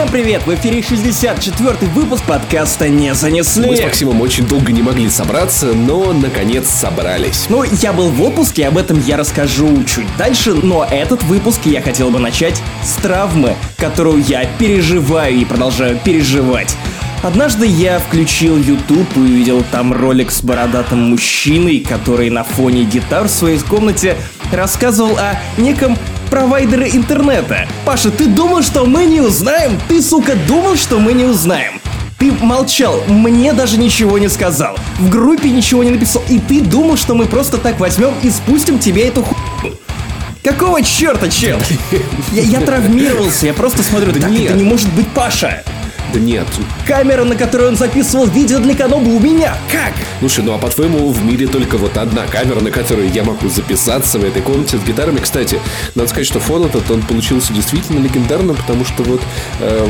Всем привет! В эфире 64-й выпуск подкаста «Не занесли». Мы с Максимом очень долго не могли собраться, но наконец собрались. Ну, я был в отпуске, об этом я расскажу чуть дальше, но этот выпуск я хотел бы начать с травмы, которую я переживаю и продолжаю переживать. Однажды я включил YouTube и увидел там ролик с бородатым мужчиной, который на фоне гитар в своей комнате рассказывал о неком провайдере интернета. Паша, ты думал, что мы не узнаем? Ты, сука, думал, что мы не узнаем? Ты молчал, мне даже ничего не сказал. В группе ничего не написал. И ты думал, что мы просто так возьмем и спустим тебе эту хуйню. Какого черта, чел? Я, я травмировался, я просто смотрю, так Нет. это не может быть Паша. Да нет. Камера, на которой он записывал видео для Каноба у меня. Как? Слушай, ну а по-твоему в мире только вот одна камера, на которой я могу записаться в этой комнате с гитарами. Кстати, надо сказать, что фон этот, он получился действительно легендарным, потому что вот э,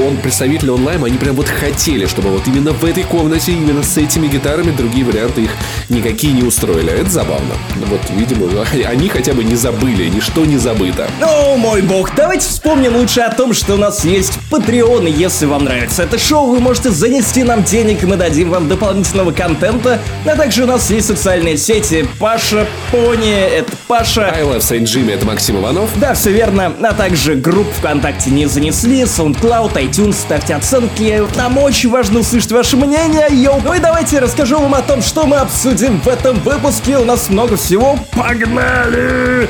он, представители онлайн, они прям вот хотели, чтобы вот именно в этой комнате, именно с этими гитарами, другие варианты их никакие не устроили. Это забавно. Вот, видимо, они хотя бы не забыли, ничто не забыто. О мой бог, давайте вспомним лучше о том, что у нас есть Patreon, и если вам нравится это шоу, вы можете занести нам денег, и мы дадим вам дополнительного контента. А также у нас есть социальные сети Паша Пони, это Паша. I love Saint Jimmy, это Максим Иванов. Да, все верно. А также групп ВКонтакте не занесли, SoundCloud, iTunes, ставьте оценки. Нам очень важно услышать ваше мнение. Йоу, ну и давайте расскажу вам о том, что мы обсудим в этом выпуске. У нас много всего. Погнали!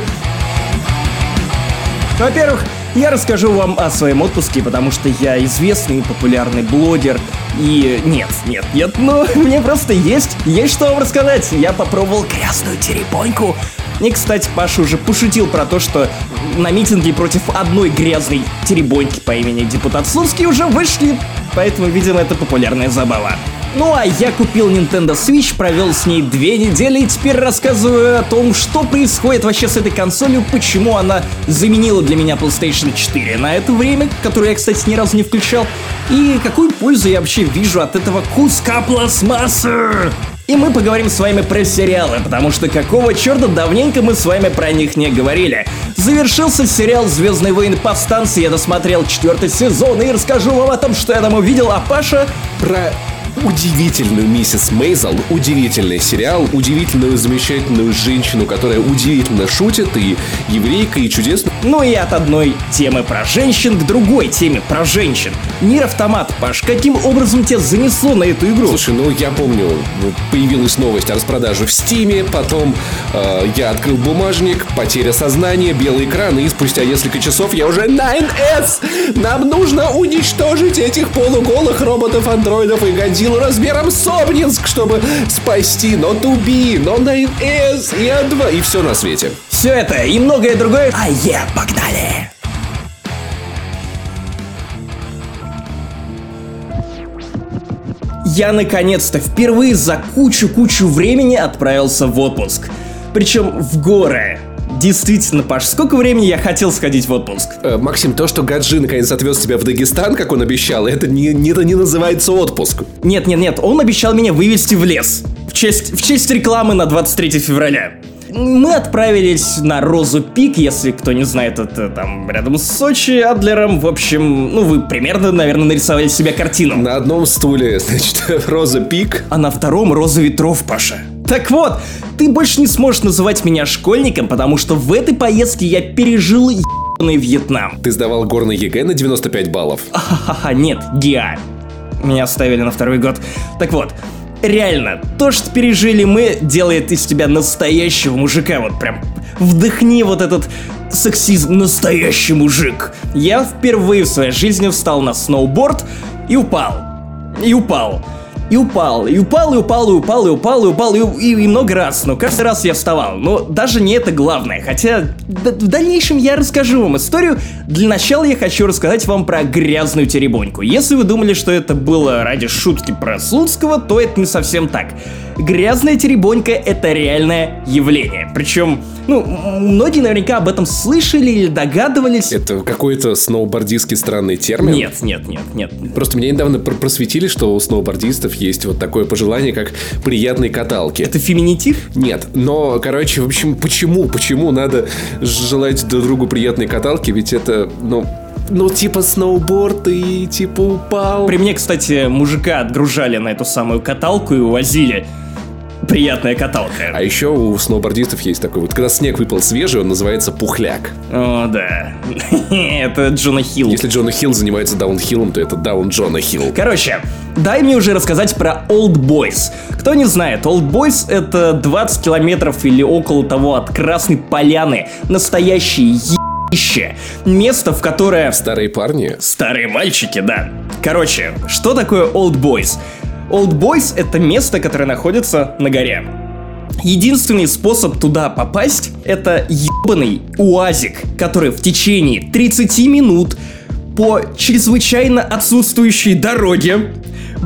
Во-первых, я расскажу вам о своем отпуске, потому что я известный и популярный блогер. И нет, нет, нет, ну мне просто есть, есть что вам рассказать. Я попробовал грязную теребоньку. И, кстати, Паша уже пошутил про то, что на митинге против одной грязной теребоньки по имени депутат Слуцкий уже вышли. Поэтому, видимо, это популярная забава. Ну а я купил Nintendo Switch, провел с ней две недели и теперь рассказываю о том, что происходит вообще с этой консолью, почему она заменила для меня PlayStation 4 на это время, которое я, кстати, ни разу не включал, и какую пользу я вообще вижу от этого куска пластмассы. И мы поговорим с вами про сериалы, потому что какого черта давненько мы с вами про них не говорили. Завершился сериал «Звездные войны повстанцы», я досмотрел четвертый сезон и расскажу вам о том, что я там увидел, а Паша Про удивительную миссис Мейзел, удивительный сериал, удивительную замечательную женщину, которая удивительно шутит, и еврейка, и чудесно. Ну и от одной темы про женщин к другой теме про женщин. Нир Автомат, Паш, каким образом тебя занесло на эту игру? Слушай, ну я помню, появилась новость о распродаже в Стиме, потом э, я открыл бумажник, потеря сознания, белый экран, и спустя несколько часов я уже 9S! Нам нужно уничтожить этих полуголых роботов-андроидов и Годзиллу размером с Обнинск, чтобы спасти но Туби, но 9S и А2, и все на свете. Все это и многое другое. А я погнали! Я наконец-то впервые за кучу-кучу времени отправился в отпуск. Причем в горы. Действительно, Паш, сколько времени я хотел сходить в отпуск? Э, Максим, то, что Гаджи наконец отвез тебя в Дагестан, как он обещал, это не, не, это не называется отпуск. Нет, нет, нет, он обещал меня вывести в лес. В честь, в честь рекламы на 23 февраля. Мы отправились на Розу Пик, если кто не знает, это там рядом с Сочи, Адлером. В общем, ну вы примерно, наверное, нарисовали себе картину. На одном стуле, значит, Роза Пик. А на втором Роза Ветров, Паша. Так вот, ты больше не сможешь называть меня школьником, потому что в этой поездке я пережил ебаный Вьетнам. Ты сдавал горный ЕГЭ на 95 баллов. Ха-ха-ха, нет, ГИА. Меня оставили на второй год. Так вот, реально, то, что пережили мы, делает из тебя настоящего мужика. Вот прям вдохни вот этот сексизм «настоящий мужик». Я впервые в своей жизни встал на сноуборд и упал. И упал. И упал, и упал, и упал, и упал, и упал, и упал, и, и- и много раз. Но каждый раз я вставал. Но даже не это главное. Хотя в дальнейшем я расскажу вам историю. Для начала я хочу рассказать вам про грязную теребоньку. Если вы думали, что это было ради шутки про Слуцкого, то это не совсем так. Грязная теребонька это реальное явление. Причем, ну, многие наверняка об этом слышали или догадывались. Это какой-то сноубордистский странный термин. Нет, нет, нет, нет. Просто меня недавно пр- просветили, что у сноубордистов есть вот такое пожелание, как приятной каталки. Это феминитив? Нет, но, короче, в общем, почему, почему надо желать друг другу приятной каталки, ведь это, ну, ну, типа сноуборд и типа упал. При мне, кстати, мужика отгружали на эту самую каталку и увозили приятная каталка. А еще у сноубордистов есть такой вот, когда снег выпал свежий, он называется пухляк. О, да. это Джона Хилл. Если Джона Хилл занимается даунхиллом, то это даун Джона Хилл. Короче, дай мне уже рассказать про Old Boys. Кто не знает, Old Boys это 20 километров или около того от Красной Поляны. Настоящий ебище. Место, в которое... Старые парни? Старые мальчики, да. Короче, что такое Old Boys? Old Boys — это место, которое находится на горе. Единственный способ туда попасть — это ебаный уазик, который в течение 30 минут по чрезвычайно отсутствующей дороге,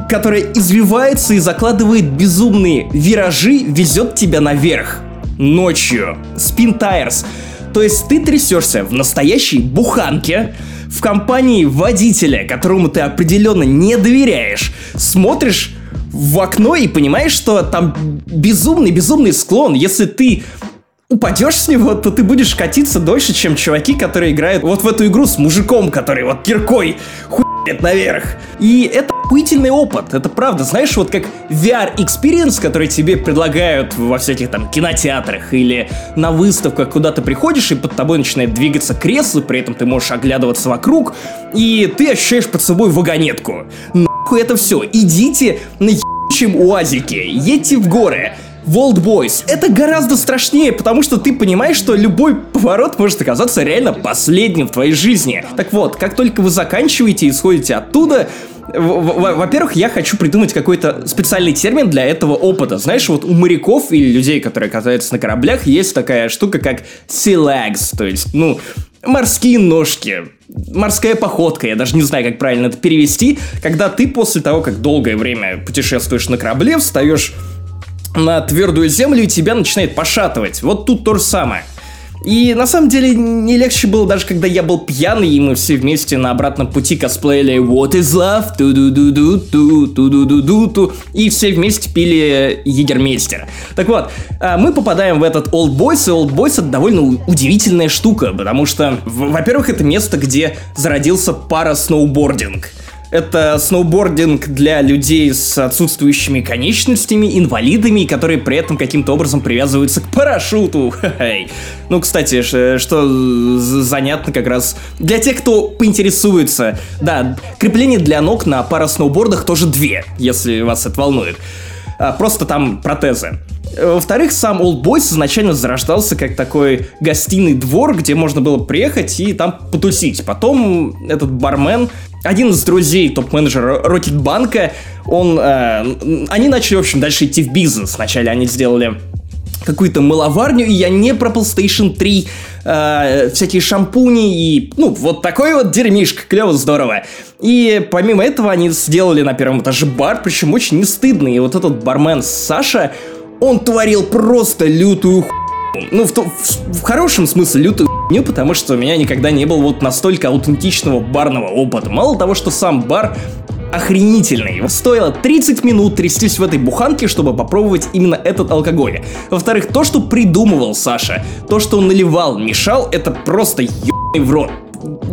которая извивается и закладывает безумные виражи, везет тебя наверх. Ночью. Спин Tires. То есть ты трясешься в настоящей буханке, в компании водителя, которому ты определенно не доверяешь, смотришь в окно и понимаешь, что там безумный-безумный склон. Если ты упадешь с него, то ты будешь катиться дольше, чем чуваки, которые играют вот в эту игру с мужиком, который вот киркой хует наверх. И это охуительный опыт, это правда. Знаешь, вот как VR-experience, который тебе предлагают во всяких там кинотеатрах или на выставках, куда ты приходишь, и под тобой начинает двигаться кресло, при этом ты можешь оглядываться вокруг, и ты ощущаешь под собой вагонетку нахуй это все. Идите на ебучем уазике, едьте в горы. Wild Boys. Это гораздо страшнее, потому что ты понимаешь, что любой поворот может оказаться реально последним в твоей жизни. Так вот, как только вы заканчиваете и сходите оттуда, во-первых, я хочу придумать какой-то специальный термин для этого опыта. Знаешь, вот у моряков или людей, которые катаются на кораблях, есть такая штука, как sea legs, то есть, ну, морские ножки морская походка, я даже не знаю, как правильно это перевести, когда ты после того, как долгое время путешествуешь на корабле, встаешь на твердую землю и тебя начинает пошатывать. Вот тут то же самое. И на самом деле не легче было даже когда я был пьяный, и мы все вместе на обратном пути косплеили What is love? ту ду ду ду ту ту ду ду ду ту и все вместе пили Егермейстер. Так вот, а, мы попадаем в этот Old Boys, и Old Boys это довольно удивительная штука, потому что, во-первых, это место, где зародился пара сноубординг. Это сноубординг для людей с отсутствующими конечностями, инвалидами, которые при этом каким-то образом привязываются к парашюту. Ну, кстати, что занятно как раз для тех, кто поинтересуется. Да, крепление для ног на парасноубордах тоже две, если вас это волнует. А, просто там протезы. Во-вторых, сам Old Boys изначально зарождался как такой гостиный двор, где можно было приехать и там потусить. Потом этот бармен один из друзей топ-менеджера Рокетбанка, он, э, они начали, в общем, дальше идти в бизнес. Вначале они сделали какую-то мыловарню, и я не про PlayStation 3, э, всякие шампуни и, ну, вот такой вот дерьмишка, клево, здорово. И помимо этого они сделали на первом этаже бар, причем очень не стыдный. И вот этот бармен Саша, он творил просто лютую ху... Ну, в, в, в хорошем смысле лютую хуйню, потому что у меня никогда не было вот настолько аутентичного барного опыта. Мало того, что сам бар охренительный. Стоило 30 минут трястись в этой буханке, чтобы попробовать именно этот алкоголь. Во-вторых, то, что придумывал Саша, то, что он наливал, мешал, это просто ебаный в рот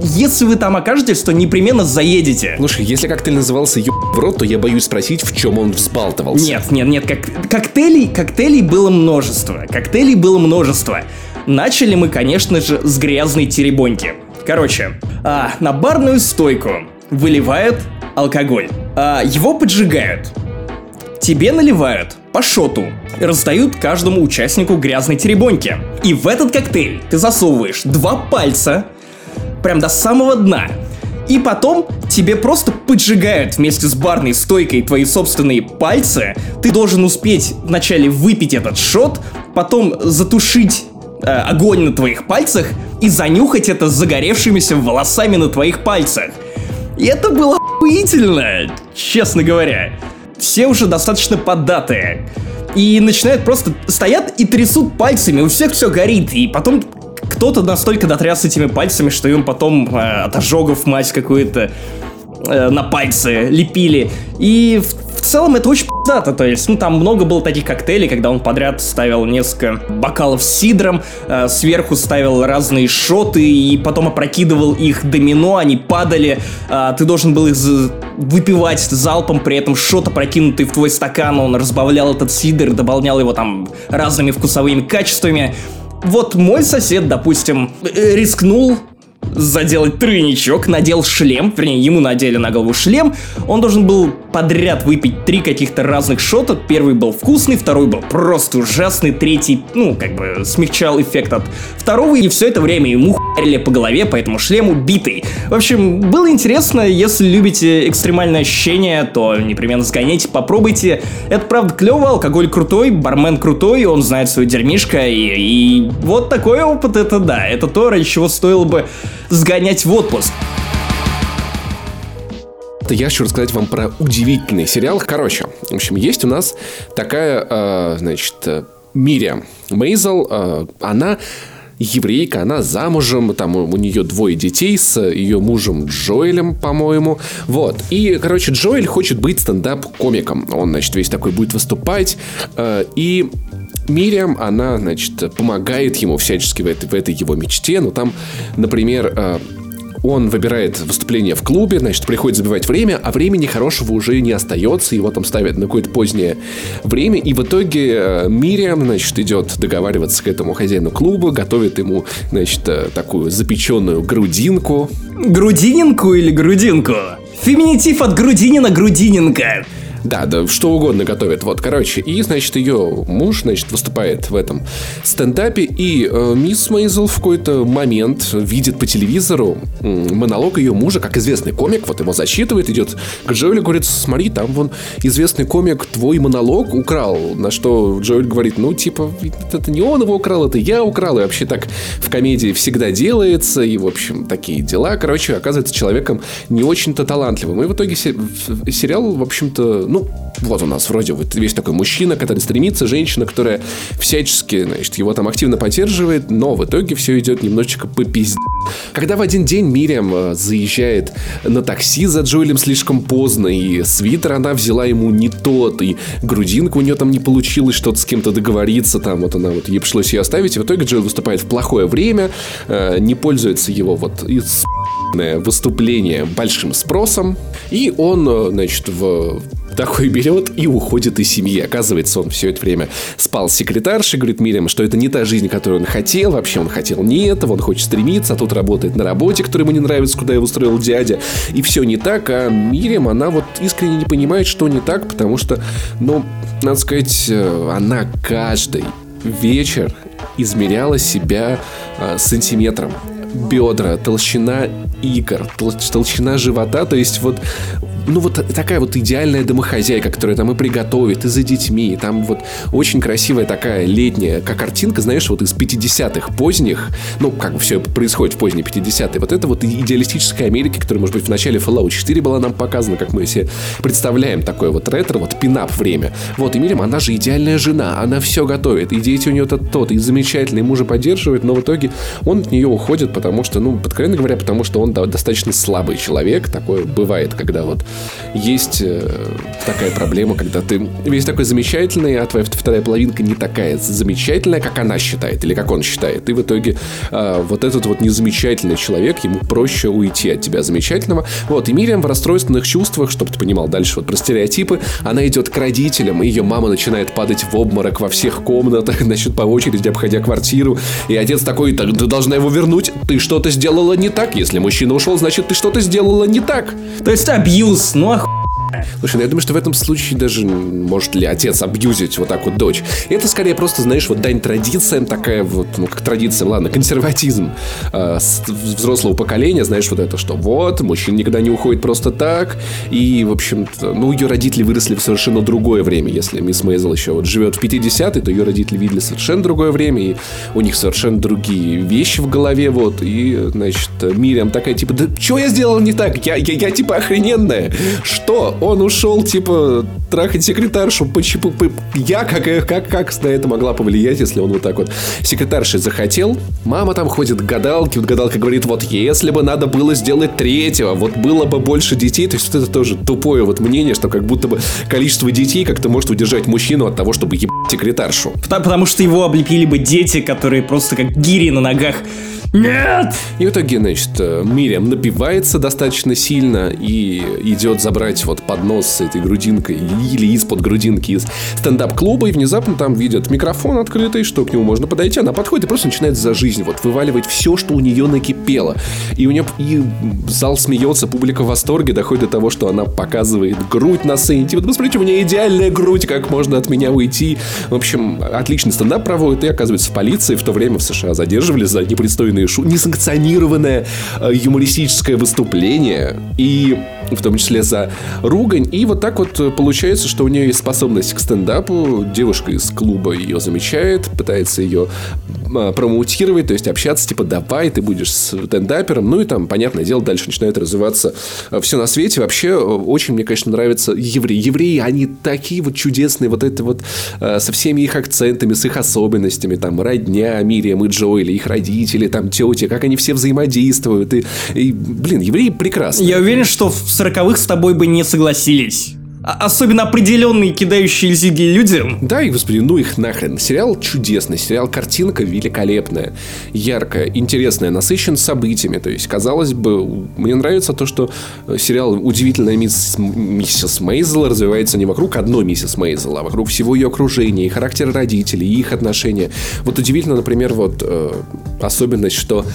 если вы там окажетесь, то непременно заедете. Слушай, если коктейль назывался еб в рот, то я боюсь спросить, в чем он взбалтывался. Нет, нет, нет, как, коктейлей, коктейлей было множество. Коктейлей было множество. Начали мы, конечно же, с грязной теребоньки. Короче, а, на барную стойку выливают алкоголь. А, его поджигают. Тебе наливают по шоту. Раздают каждому участнику грязной теребоньки. И в этот коктейль ты засовываешь два пальца прям до самого дна. И потом тебе просто поджигают вместе с барной стойкой твои собственные пальцы. Ты должен успеть вначале выпить этот шот, потом затушить э, огонь на твоих пальцах и занюхать это с загоревшимися волосами на твоих пальцах. И это было охуительно, честно говоря. Все уже достаточно поддатые. И начинают просто стоят и трясут пальцами, у всех все горит. И потом кто-то настолько дотряс этими пальцами, что им потом э, от ожогов мать какую-то э, на пальцы лепили. И в, в целом это очень пиздато, то есть, ну, там много было таких коктейлей, когда он подряд ставил несколько бокалов с сидром, э, сверху ставил разные шоты и потом опрокидывал их домино, они падали, э, ты должен был их выпивать залпом, при этом шот опрокинутый в твой стакан, он разбавлял этот сидр, дополнял его там разными вкусовыми качествами. Вот мой сосед, допустим, э, рискнул заделать тройничок, надел шлем, вернее, ему надели на голову шлем. Он должен был подряд выпить три каких-то разных шота. Первый был вкусный, второй был просто ужасный, третий, ну, как бы смягчал эффект от второго, и все это время ему хуярили по голове, поэтому шлем убитый. В общем, было интересно, если любите экстремальные ощущения, то непременно сгоняйте, попробуйте. Это правда клево, алкоголь крутой, бармен крутой, он знает свое дерьмишко, и, и вот такой опыт, это да, это то, ради чего стоило бы сгонять в отпуск. Это я хочу рассказать вам про удивительный сериал. Короче, в общем, есть у нас такая, э, значит, Мириам Мейзел. Э, она еврейка, она замужем, там у нее двое детей с ее мужем Джоэлем, по-моему. Вот. И, короче, Джоэль хочет быть стендап-комиком. Он, значит, весь такой будет выступать. Э, и Мириам, она, значит, помогает ему всячески в этой, в этой его мечте. Ну, там, например, э, он выбирает выступление в клубе, значит, приходит забивать время, а времени хорошего уже не остается, его там ставят на какое-то позднее время, и в итоге э, Мириам, значит, идет договариваться к этому хозяину клуба, готовит ему, значит, э, такую запеченную грудинку. Грудининку или грудинку? Феминитив от грудинина грудининка. Да, да, что угодно готовит. Вот, короче, и, значит, ее муж, значит, выступает в этом стендапе, и э, мисс Мейзел в какой-то момент видит по телевизору монолог ее мужа, как известный комик, вот его засчитывает, идет к Джоэлю, говорит, смотри, там вон известный комик твой монолог украл, на что Джоэль говорит, ну, типа, это не он его украл, это я украл, и вообще так в комедии всегда делается, и, в общем, такие дела, короче, оказывается человеком не очень-то талантливым. И в итоге сериал, в общем-то, ну, вот у нас вроде вот весь такой мужчина, который стремится, женщина, которая всячески, значит, его там активно поддерживает, но в итоге все идет немножечко по пизде. Когда в один день Мириам э, заезжает на такси за Джоэлем слишком поздно, и свитер она взяла ему не тот, и грудинка у нее там не получилось что-то с кем-то договориться, там вот она вот, ей пришлось ее оставить, и в итоге Джоэл выступает в плохое время, э, не пользуется его вот из выступление большим спросом, и он, э, значит, в такой берет и уходит из семьи. Оказывается, он все это время спал с секретаршей, говорит Мириам, что это не та жизнь, которую он хотел, вообще он хотел не этого, он хочет стремиться, а тут работает на работе, которая ему не нравится, куда его устроил дядя, и все не так, а Мириам, она вот искренне не понимает, что не так, потому что, ну, надо сказать, э, она каждый вечер измеряла себя э, сантиметром бедра, толщина икр, толщина живота, то есть вот ну вот такая вот идеальная домохозяйка, которая там и приготовит, и за детьми, и там вот очень красивая такая летняя, как картинка, знаешь, вот из 50-х поздних, ну, как бы все происходит в поздние 50-е, вот это вот идеалистическая Америка, которая, может быть, в начале Fallout 4 была нам показана, как мы себе представляем такое вот ретро, вот пинап время. Вот, и Мирим, она же идеальная жена, она все готовит, и дети у нее тот, тот, и замечательный, мужа поддерживает, но в итоге он от нее уходит, потому что, ну, откровенно говоря, потому что он достаточно слабый человек, такое бывает, когда вот есть э, такая проблема, когда ты весь такой замечательный, а твоя вторая половинка не такая замечательная, как она считает или как он считает. И в итоге э, вот этот вот незамечательный человек, ему проще уйти от тебя замечательного. Вот, и Мириам в расстройственных чувствах, чтобы ты понимал дальше вот про стереотипы, она идет к родителям, и ее мама начинает падать в обморок во всех комнатах, значит, по очереди обходя квартиру. И отец такой, ты должна его вернуть, ты что-то сделала не так. Если мужчина ушел, значит, ты что-то сделала не так. То есть абьюз ну ах... Слушай, ну я думаю, что в этом случае даже может ли отец абьюзить вот так вот дочь. Это скорее просто, знаешь, вот дань традициям такая вот, ну как традиция, ладно, консерватизм э, взрослого поколения, знаешь, вот это, что вот, мужчина никогда не уходит просто так, и, в общем ну, ее родители выросли в совершенно другое время. Если мисс Мейзел еще вот живет в 50-е, то ее родители видели совершенно другое время, и у них совершенно другие вещи в голове, вот, и, значит, Мириам такая, типа, да что я сделал не так? Я, я, я типа охрененная. Что? Он ушел, типа, трахать секретаршу. Почему? Я как, как, как на это могла повлиять, если он вот так вот секретаршей захотел? Мама там ходит к гадалке, вот гадалка говорит, вот если бы надо было сделать третьего, вот было бы больше детей. То есть вот это тоже тупое вот мнение, что как будто бы количество детей как-то может удержать мужчину от того, чтобы ебать секретаршу. Потому, потому что его облепили бы дети, которые просто как гири на ногах нет! И в итоге, значит, э, Мириам напивается достаточно сильно и идет забрать вот поднос с этой грудинкой или из-под грудинки из стендап-клуба, и внезапно там видят микрофон открытый, что к нему можно подойти. Она подходит и просто начинает за жизнь вот вываливать все, что у нее накипело. И у нее и зал смеется, публика в восторге, доходит до того, что она показывает грудь на сцене. Типа, посмотрите, у меня идеальная грудь, как можно от меня уйти. В общем, отличный стендап проводит, и оказывается в полиции в то время в США задерживали за непристойные несанкционированные шу... несанкционированное э, юмористическое выступление, и в том числе за ругань. И вот так вот э, получается, что у нее есть способность к стендапу. Девушка из клуба ее замечает, пытается ее а, промоутировать, то есть общаться, типа, давай, ты будешь стендапером. Ну и там, понятное дело, дальше начинает развиваться э, все на свете. Вообще, очень мне, конечно, нравятся евреи. Евреи, они такие вот чудесные, вот это вот со всеми их акцентами, с их особенностями, там, родня Мириам и Джоэли, их родители, там, тети, как они все взаимодействуют. И, и блин, евреи прекрасны. Я уверен, что в сороковых с тобой бы не согласились. А, особенно определенные кидающие зиги людям. Да, и господи, ну их нахрен. Сериал чудесный, сериал картинка великолепная, яркая, интересная, насыщен событиями. То есть, казалось бы, мне нравится то, что э, сериал «Удивительная мисс, миссис Мейзел» развивается не вокруг одной миссис Мейзел, а вокруг всего ее окружения, и характера родителей, и их отношения. Вот удивительно, например, вот э, особенность, что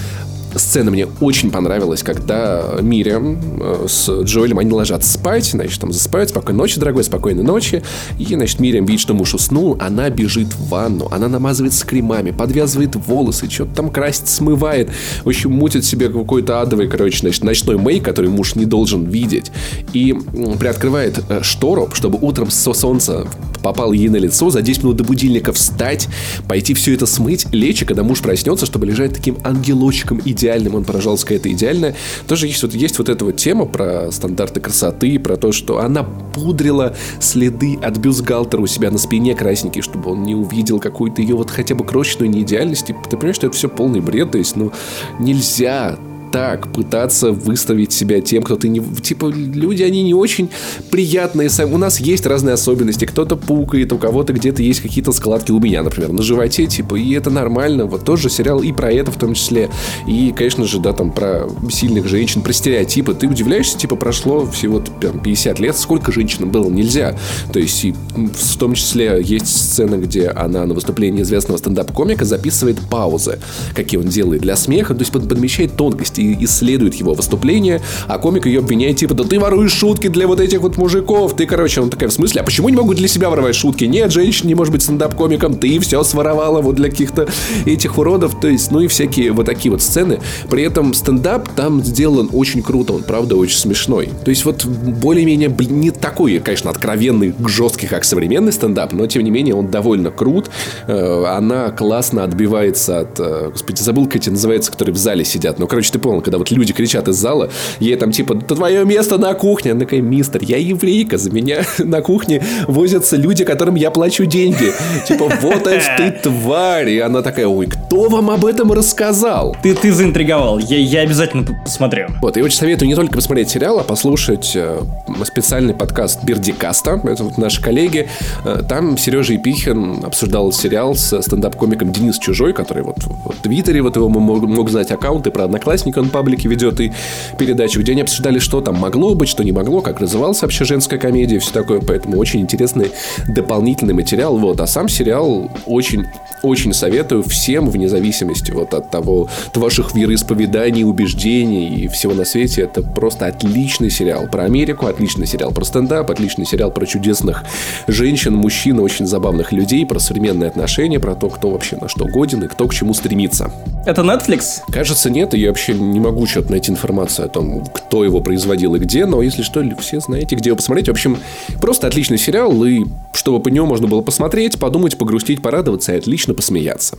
сцена мне очень понравилась, когда Мириам э, с Джоэлем, они ложатся спать, значит, там засыпают, спокойной ночи, дорогой, спокойной ночи. И, значит, Мириам видит, что муж уснул, она бежит в ванну, она намазывается кремами, подвязывает волосы, что-то там красит, смывает. В общем, мутит себе какой-то адовый, короче, значит, ночной мейк, который муж не должен видеть. И приоткрывает э, штору, чтобы утром со солнца попало ей на лицо, за 10 минут до будильника встать, пойти все это смыть, лечь, и когда муж проснется, чтобы лежать таким ангелочком идеальным, он, пожалуйста, какая-то идеальная. Тоже есть вот, есть вот эта вот тема про стандарты красоты, про то, что она пудрила следы от бюстгальтера у себя на спине красненькие, чтобы он не увидел какую-то ее вот хотя бы крошечную неидеальность. Ты понимаешь, что это все полный бред, то есть, ну, нельзя так пытаться выставить себя тем, кто ты не... Типа, люди, они не очень приятные. У нас есть разные особенности. Кто-то пукает, у кого-то где-то есть какие-то складки у меня, например, на животе, типа, и это нормально. Вот тоже сериал и про это в том числе. И, конечно же, да, там про сильных женщин, про стереотипы. Ты удивляешься, типа, прошло всего 50 лет, сколько женщин было нельзя. То есть, и в том числе есть сцена, где она на выступлении известного стендап-комика записывает паузы, какие он делает для смеха, то есть подмещает тонкости и исследует его выступление, а комик ее обвиняет, типа, да ты воруешь шутки для вот этих вот мужиков, ты, короче, он такая, в смысле, а почему не могу для себя воровать шутки? Нет, женщина не может быть стендап-комиком, ты все своровала вот для каких-то этих уродов, то есть, ну и всякие вот такие вот сцены. При этом стендап там сделан очень круто, он, правда, очень смешной. То есть, вот более-менее не такой, конечно, откровенный, жесткий, как современный стендап, но, тем не менее, он довольно крут. Э, она классно отбивается от... Э, господи, забыл, как эти называется, которые в зале сидят. Ну, короче, ты понял, когда вот люди кричат из зала, ей там типа, это твое место на кухне. Она такая, мистер, я еврейка, за меня на кухне возятся люди, которым я плачу деньги. Типа, вот это ты тварь. И она такая, ой, кто вам об этом рассказал? Ты, ты заинтриговал, я, я обязательно посмотрю. Вот, я очень советую не только посмотреть сериал, а послушать э, специальный подкаст Бердикаста. Это вот наши коллеги. Э, там Сережа Епихин обсуждал сериал с стендап-комиком Денис Чужой, который вот в Твиттере, вот его мог, мог знать аккаунты про одноклассника он паблике ведет и передачу, где они обсуждали, что там могло быть, что не могло, как развивалась вообще женская комедия и все такое. Поэтому очень интересный дополнительный материал. Вот. А сам сериал очень очень советую всем, вне зависимости вот от того, от ваших вероисповеданий, убеждений и всего на свете. Это просто отличный сериал про Америку, отличный сериал про стендап, отличный сериал про чудесных женщин, мужчин, очень забавных людей, про современные отношения, про то, кто вообще на что годен и кто к чему стремится. Это Netflix? Кажется, нет, и я вообще не могу что-то найти информацию о том, кто его производил и где, но если что, все знаете, где его посмотреть. В общем, просто отличный сериал, и чтобы по нему можно было посмотреть, подумать, погрустить, порадоваться и отлично посмеяться.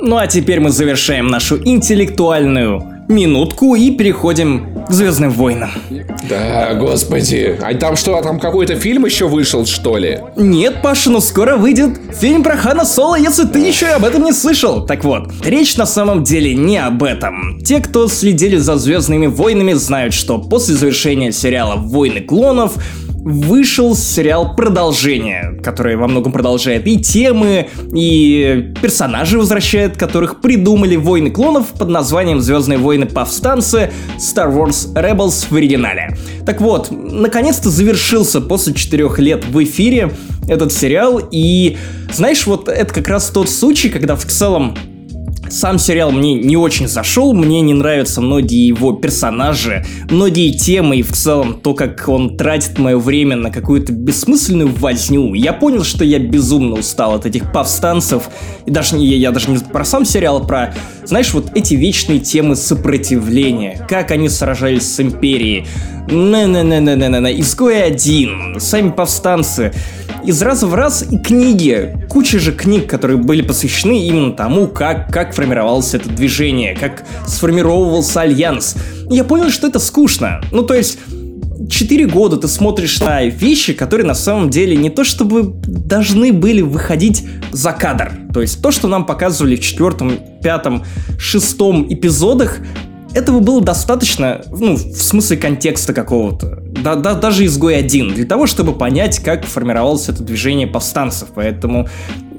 Ну а теперь мы завершаем нашу интеллектуальную минутку и переходим к Звездным войнам. Да, господи. А там что, там какой-то фильм еще вышел, что ли? Нет, Паша, но скоро выйдет фильм про Хана Соло, если ты еще об этом не слышал. Так вот, речь на самом деле не об этом. Те, кто следили за Звездными войнами, знают, что после завершения сериала «Войны клонов» вышел сериал «Продолжение», который во многом продолжает и темы, и персонажи возвращает, которых придумали «Войны клонов» под названием «Звездные войны повстанцы» Star Wars Rebels в оригинале. Так вот, наконец-то завершился после четырех лет в эфире этот сериал, и знаешь, вот это как раз тот случай, когда в целом сам сериал мне не очень зашел, мне не нравятся многие его персонажи, многие темы и в целом то, как он тратит мое время на какую-то бессмысленную возню. Я понял, что я безумно устал от этих повстанцев, и даже не, я даже не про сам сериал, а про, знаешь, вот эти вечные темы сопротивления, как они сражались с Империей. Не-не-не-не-не-не, изгой один, сами повстанцы из раза в раз и книги. Куча же книг, которые были посвящены именно тому, как, как формировалось это движение, как сформировался альянс. я понял, что это скучно. Ну, то есть, четыре года ты смотришь на вещи, которые на самом деле не то чтобы должны были выходить за кадр. То есть то, что нам показывали в четвертом, пятом, шестом эпизодах, этого было достаточно, ну, в смысле контекста какого-то. Да, да, даже изгой один, для того, чтобы понять, как формировалось это движение повстанцев. Поэтому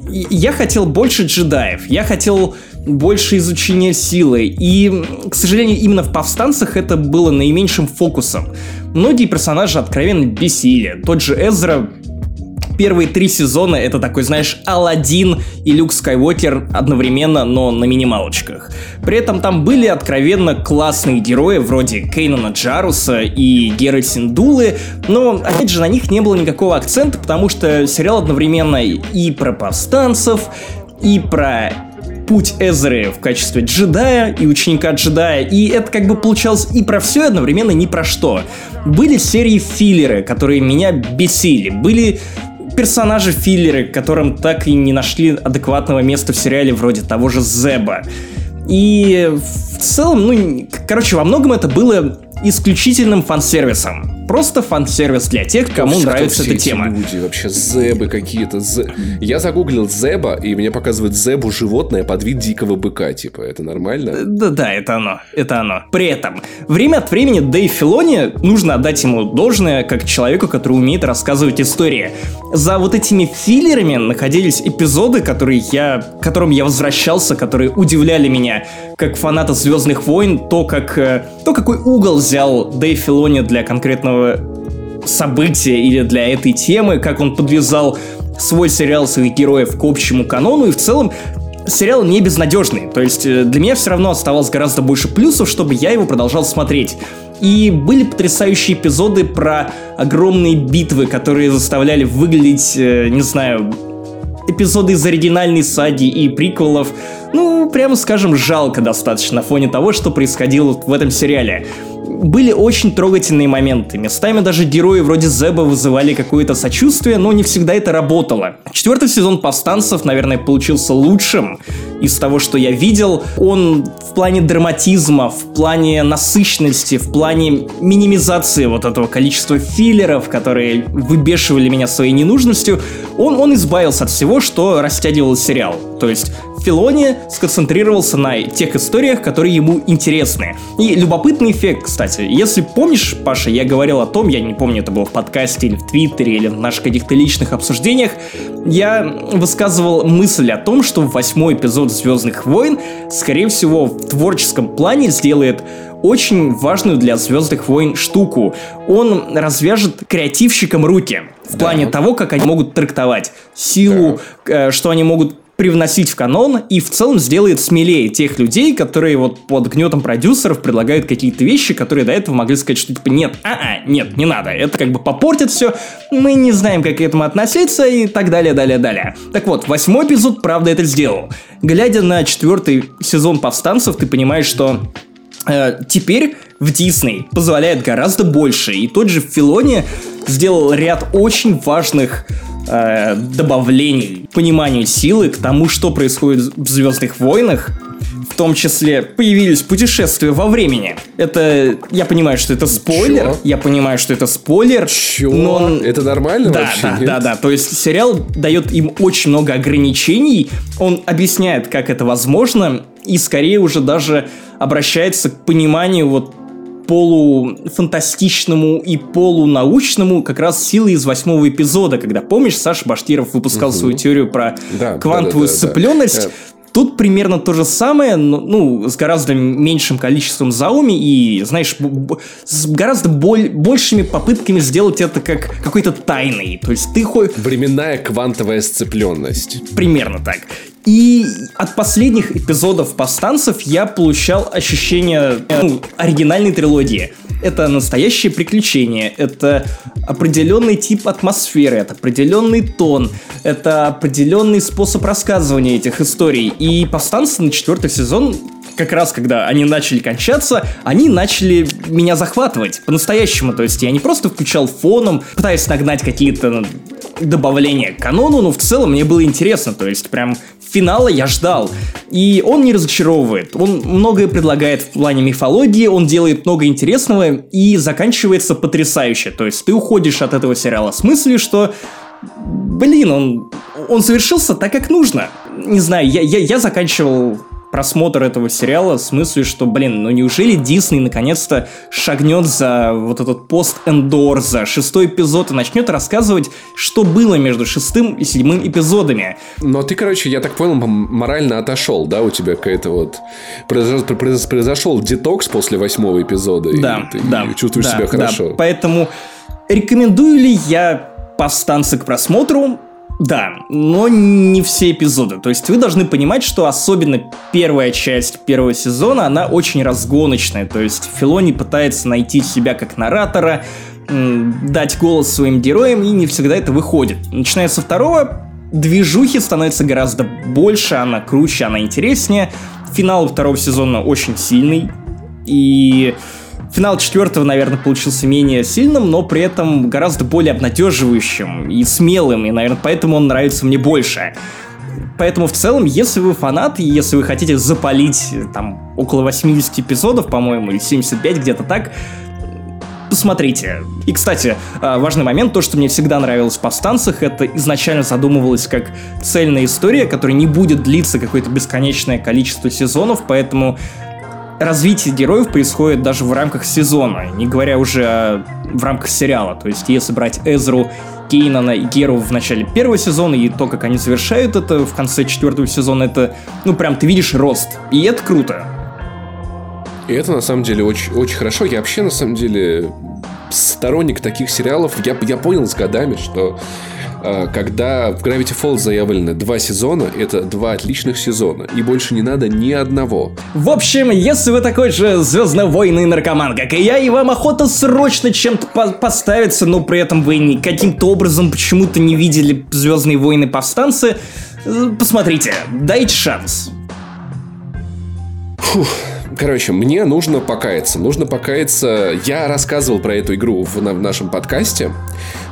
я хотел больше джедаев, я хотел больше изучения силы, и, к сожалению, именно в повстанцах это было наименьшим фокусом. Многие персонажи откровенно бесили. Тот же Эзра первые три сезона это такой, знаешь, Алладин и Люк Скайуокер одновременно, но на минималочках. При этом там были откровенно классные герои, вроде Кейнана Джаруса и Геры Синдулы, но, опять же, на них не было никакого акцента, потому что сериал одновременно и про повстанцев, и про путь Эзры в качестве джедая и ученика джедая, и это как бы получалось и про все, и одновременно ни про что. Были серии филлеры, которые меня бесили, были персонажи-филлеры, которым так и не нашли адекватного места в сериале вроде того же Зеба. И в целом, ну, короче, во многом это было исключительным фан-сервисом. Просто фан-сервис для тех, кому Вообще, нравится эта тема. люди вообще зебы какие-то. Зе... Я загуглил зеба, и мне показывает зебу животное под вид дикого быка. Типа, это нормально? Да-да, это оно. Это оно. При этом, время от времени Дэйв Филони, нужно отдать ему должное, как человеку, который умеет рассказывать истории. За вот этими филлерами находились эпизоды, которые я, к которым я возвращался, которые удивляли меня, как фаната Звездных войн, то, как, э, то какой угол взял Дэйв Филони для конкретного события или для этой темы, как он подвязал свой сериал своих героев к общему канону, и в целом сериал не безнадежный. То есть э, для меня все равно оставалось гораздо больше плюсов, чтобы я его продолжал смотреть. И были потрясающие эпизоды про огромные битвы, которые заставляли выглядеть, э, не знаю, эпизоды из оригинальной саги и приквелов, ну, прямо скажем, жалко достаточно на фоне того, что происходило в этом сериале были очень трогательные моменты. Местами даже герои вроде Зеба вызывали какое-то сочувствие, но не всегда это работало. Четвертый сезон «Повстанцев», наверное, получился лучшим из того, что я видел. Он в плане драматизма, в плане насыщенности, в плане минимизации вот этого количества филлеров, которые выбешивали меня своей ненужностью, он, он избавился от всего, что растягивал сериал. То есть Филони сконцентрировался на тех историях, которые ему интересны. И любопытный эффект, кстати. Если помнишь, Паша, я говорил о том, я не помню, это было в подкасте или в Твиттере, или в наших каких-то личных обсуждениях, я высказывал мысль о том, что восьмой эпизод Звездных войн, скорее всего, в творческом плане сделает очень важную для Звездных войн штуку. Он развяжет креативщикам руки. В да. плане того, как они могут трактовать силу, да. э, что они могут привносить в канон и в целом сделает смелее тех людей, которые вот под гнетом продюсеров предлагают какие-то вещи, которые до этого могли сказать, что типа нет, а-а, нет, не надо, это как бы попортит все, мы не знаем, как к этому относиться и так далее, далее, далее. Так вот, восьмой эпизод, правда, это сделал. Глядя на четвертый сезон повстанцев, ты понимаешь, что э, теперь в Дисней позволяет гораздо больше, и тот же Филони сделал ряд очень важных э, добавлений, пониманию силы к тому, что происходит в Звездных войнах, В том числе появились путешествия во времени. Это, я понимаю, что это спойлер. Чё? Я понимаю, что это спойлер. Чё? Но... Это нормально да, вообще? Да, нет? да, да. То есть сериал дает им очень много ограничений. Он объясняет, как это возможно. И скорее уже даже обращается к пониманию вот полуфантастичному и полунаучному как раз силы из восьмого эпизода, когда, помнишь, Саша Баштиров выпускал угу. свою теорию про да, квантовую да, да, сцепленность. Да, да. Тут примерно то же самое, но, ну, с гораздо меньшим количеством зауми и, знаешь, с гораздо боль, большими попытками сделать это как какой-то тайный. То есть ты хоть... Временная квантовая сцепленность. Примерно так. И от последних эпизодов «Повстанцев» я получал ощущение ну, оригинальной трилогии. Это настоящее приключение, это определенный тип атмосферы, это определенный тон, это определенный способ рассказывания этих историй. И «Повстанцы» на четвертый сезон как раз когда они начали кончаться, они начали меня захватывать по-настоящему. То есть я не просто включал фоном, пытаясь нагнать какие-то добавления к канону, но в целом мне было интересно. То есть прям финала я ждал. И он не разочаровывает. Он многое предлагает в плане мифологии, он делает много интересного и заканчивается потрясающе. То есть ты уходишь от этого сериала с мыслью, что блин, он, он завершился так, как нужно. Не знаю, я, я, я заканчивал просмотр этого сериала в смысле, что, блин, ну неужели Дисней наконец-то шагнет за вот этот пост-эндор, за шестой эпизод и начнет рассказывать, что было между шестым и седьмым эпизодами. Но ты, короче, я так понял, морально отошел, да, у тебя какая-то вот... Произошел, произошел детокс после восьмого эпизода, да, и ты да, чувствуешь да, себя хорошо. Да. Поэтому рекомендую ли я повстанцы к просмотру? Да, но не все эпизоды. То есть вы должны понимать, что особенно первая часть первого сезона, она очень разгоночная. То есть Филони пытается найти себя как наратора, дать голос своим героям, и не всегда это выходит. Начиная со второго, движухи становится гораздо больше, она круче, она интереснее. Финал второго сезона очень сильный, и Финал четвертого, наверное, получился менее сильным, но при этом гораздо более обнадеживающим и смелым, и, наверное, поэтому он нравится мне больше. Поэтому в целом, если вы фанат, и если вы хотите запалить там около 80 эпизодов, по-моему, или 75, где-то так, посмотрите. И, кстати, а, важный момент, то, что мне всегда нравилось в «Повстанцах», это изначально задумывалось как цельная история, которая не будет длиться какое-то бесконечное количество сезонов, поэтому развитие героев происходит даже в рамках сезона, не говоря уже о, в рамках сериала. То есть, если брать Эзру, Кейнана и Геру в начале первого сезона и то, как они завершают это в конце четвертого сезона, это, ну, прям ты видишь рост. И это круто. И это на самом деле очень, очень хорошо. Я вообще на самом деле сторонник таких сериалов. Я, я понял с годами, что а, когда в Gravity Falls заявлено два сезона, это два отличных сезона, и больше не надо ни одного. В общем, если вы такой же звездно-войный наркоман, как и я, и вам охота срочно чем-то по поставиться, но при этом вы каким-то образом почему-то не видели Звездные войны повстанцы, э, посмотрите, дайте шанс. Фух. Короче, мне нужно покаяться. Нужно покаяться. Я рассказывал про эту игру в, на, в нашем подкасте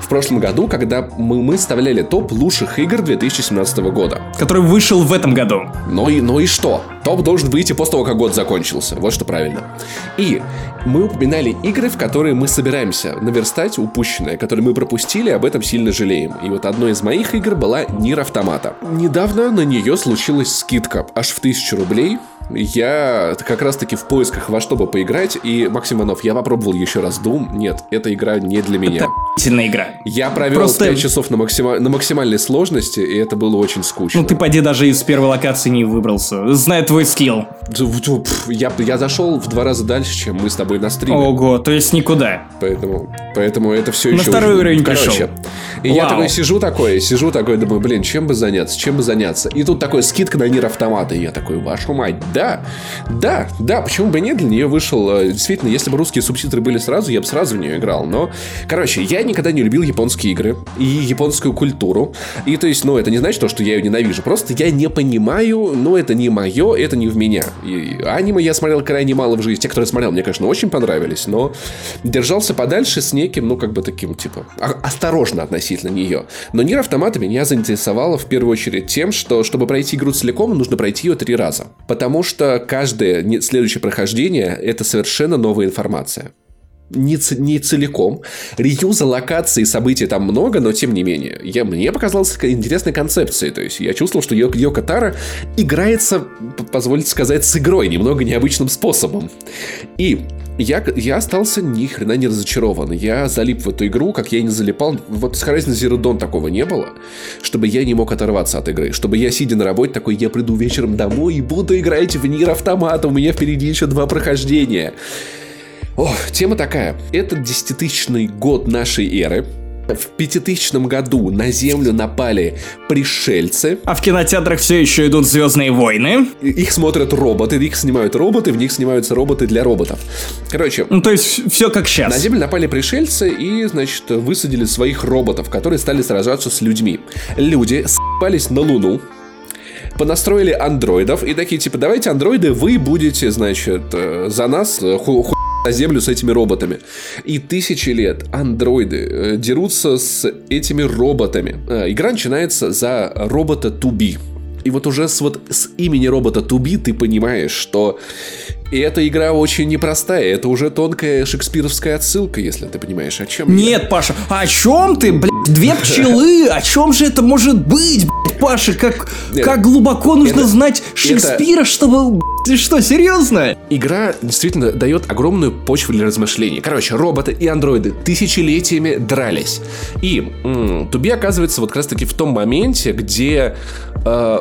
в прошлом году, когда мы, мы вставляли топ лучших игр 2017 года. Который вышел в этом году. Ну и, ну и что? Топ должен выйти после того, как год закончился. Вот что правильно. И мы упоминали игры, в которые мы собираемся наверстать упущенное, которые мы пропустили, об этом сильно жалеем. И вот одной из моих игр была Нир Автомата. Недавно на нее случилась скидка аж в 1000 рублей я как раз-таки в поисках во что бы поиграть, и, Максим Иванов, я попробовал еще раз Doom. Нет, эта игра не для меня. Это игра. Я провел Просто... 5 часов на, максима... на максимальной сложности, и это было очень скучно. Ну ты поди даже из первой локации не выбрался. Знаю твой скилл. Я, я зашел в два раза дальше, чем мы с тобой на стриме. Ого, то есть никуда. Поэтому, поэтому это все на еще... На второй уровень Короче, пришел. И Вау. я такой сижу такой, сижу такой, думаю, блин, чем бы заняться, чем бы заняться. И тут такой скидка на Нир Автомата, и я такой, вашу мать, да, да, да, почему бы нет, для нее вышел, э, действительно, если бы русские субтитры были сразу, я бы сразу в нее играл, но, короче, я никогда не любил японские игры и японскую культуру, и то есть, ну, это не значит то, что я ее ненавижу, просто я не понимаю, ну, это не мое, это не в меня. И аниме я смотрел крайне мало в жизни. Те, которые смотрел, мне, конечно, очень понравились, но держался подальше с неким, ну, как бы таким, типа, осторожно относительно нее. Но Нир Автомата меня заинтересовало в первую очередь тем, что, чтобы пройти игру целиком, нужно пройти ее три раза. Потому что каждое следующее прохождение — это совершенно новая информация не, не целиком. Реюза локаций и событий там много, но тем не менее. Я, мне показалась интересной концепцией. То есть я чувствовал, что Йоко, Йоко Таро играется, позвольте сказать, с игрой немного необычным способом. И я, я остался ни хрена не разочарован. Я залип в эту игру, как я и не залипал. Вот с Horizon Zero Dawn такого не было, чтобы я не мог оторваться от игры. Чтобы я, сидя на работе, такой, я приду вечером домой и буду играть в Нир Автомата. У меня впереди еще два прохождения. О, тема такая. Это десятитысячный год нашей эры. В пятитысячном году на Землю напали пришельцы. А в кинотеатрах все еще идут Звездные войны. Их смотрят роботы, их снимают роботы, в них снимаются роботы для роботов. Короче. Ну, то есть все как сейчас. На Землю напали пришельцы и, значит, высадили своих роботов, которые стали сражаться с людьми. Люди с***пались на Луну, понастроили андроидов и такие, типа, давайте андроиды, вы будете, значит, э, за нас э, ху на Землю с этими роботами. И тысячи лет андроиды э, дерутся с этими роботами. Э, игра начинается за робота Туби. И вот уже с, вот, с имени робота Туби ты понимаешь, что и эта игра очень непростая. Это уже тонкая шекспировская отсылка, если ты понимаешь, о чем Нет, я. Паша, о чем ты, блядь? Две пчелы? О чем же это может быть, блядь, Паша? Как, Нет, как глубоко нужно это, знать Шекспира, это... чтобы... Ты что, серьезно? Игра действительно дает огромную почву для размышлений. Короче, роботы и андроиды тысячелетиями дрались. И м- Туби оказывается вот как раз таки в том моменте, где э,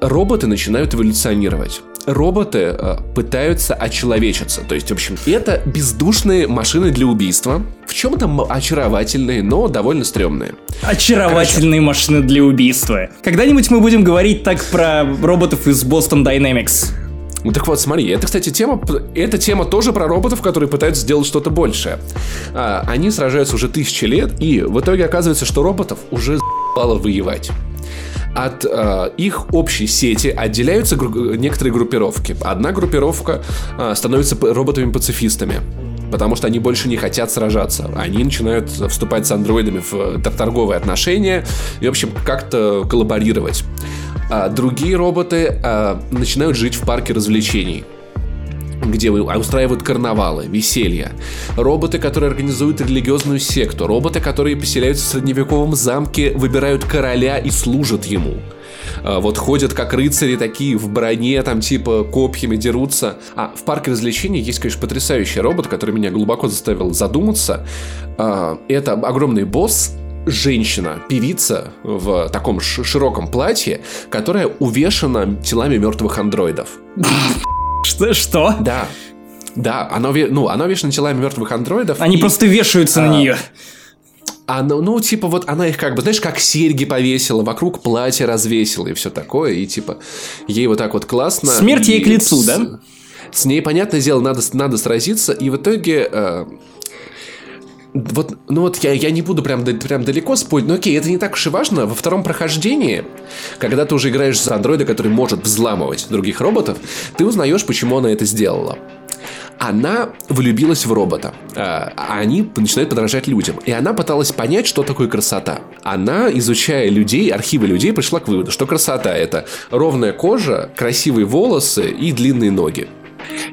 роботы начинают эволюционировать роботы э, пытаются очеловечиться. То есть, в общем, это бездушные машины для убийства. В чем-то очаровательные, но довольно стрёмные. Очаровательные Короче. машины для убийства. Когда-нибудь мы будем говорить так про роботов из Boston Dynamics. Ну так вот, смотри, это, кстати, тема, эта тема тоже про роботов, которые пытаются сделать что-то большее. А, они сражаются уже тысячи лет, и в итоге оказывается, что роботов уже за***ало воевать от э, их общей сети отделяются гру- некоторые группировки. Одна группировка э, становится роботами-пацифистами потому что они больше не хотят сражаться. Они начинают вступать с андроидами в э, торговые отношения и, в общем, как-то коллаборировать. А другие роботы а, начинают жить в парке развлечений где устраивают карнавалы, веселья. Роботы, которые организуют религиозную секту. Роботы, которые поселяются в средневековом замке, выбирают короля и служат ему. А, вот ходят как рыцари такие в броне, там типа копьями дерутся. А в парке развлечений есть, конечно, потрясающий робот, который меня глубоко заставил задуматься. А, это огромный босс, женщина, певица в таком широком платье, которая увешана телами мертвых андроидов. Что? Что? Да. Да, оно, ну, оно вешено телами мертвых андроидов. Они и, просто вешаются а, на нее. Она, ну, типа, вот она их как бы, знаешь, как серьги повесила, вокруг платья развесила и все такое, и типа, ей вот так вот классно. Смерть ей к лицу, с, да? С ней, понятное дело, надо, надо сразиться, и в итоге э, вот, ну вот я, я не буду прям, прям далеко спорить, но окей, это не так уж и важно. Во втором прохождении, когда ты уже играешь за андроида, который может взламывать других роботов, ты узнаешь, почему она это сделала. Она влюбилась в робота, а, а они начинают подражать людям. И она пыталась понять, что такое красота. Она, изучая людей, архивы людей, пришла к выводу, что красота это ровная кожа, красивые волосы и длинные ноги.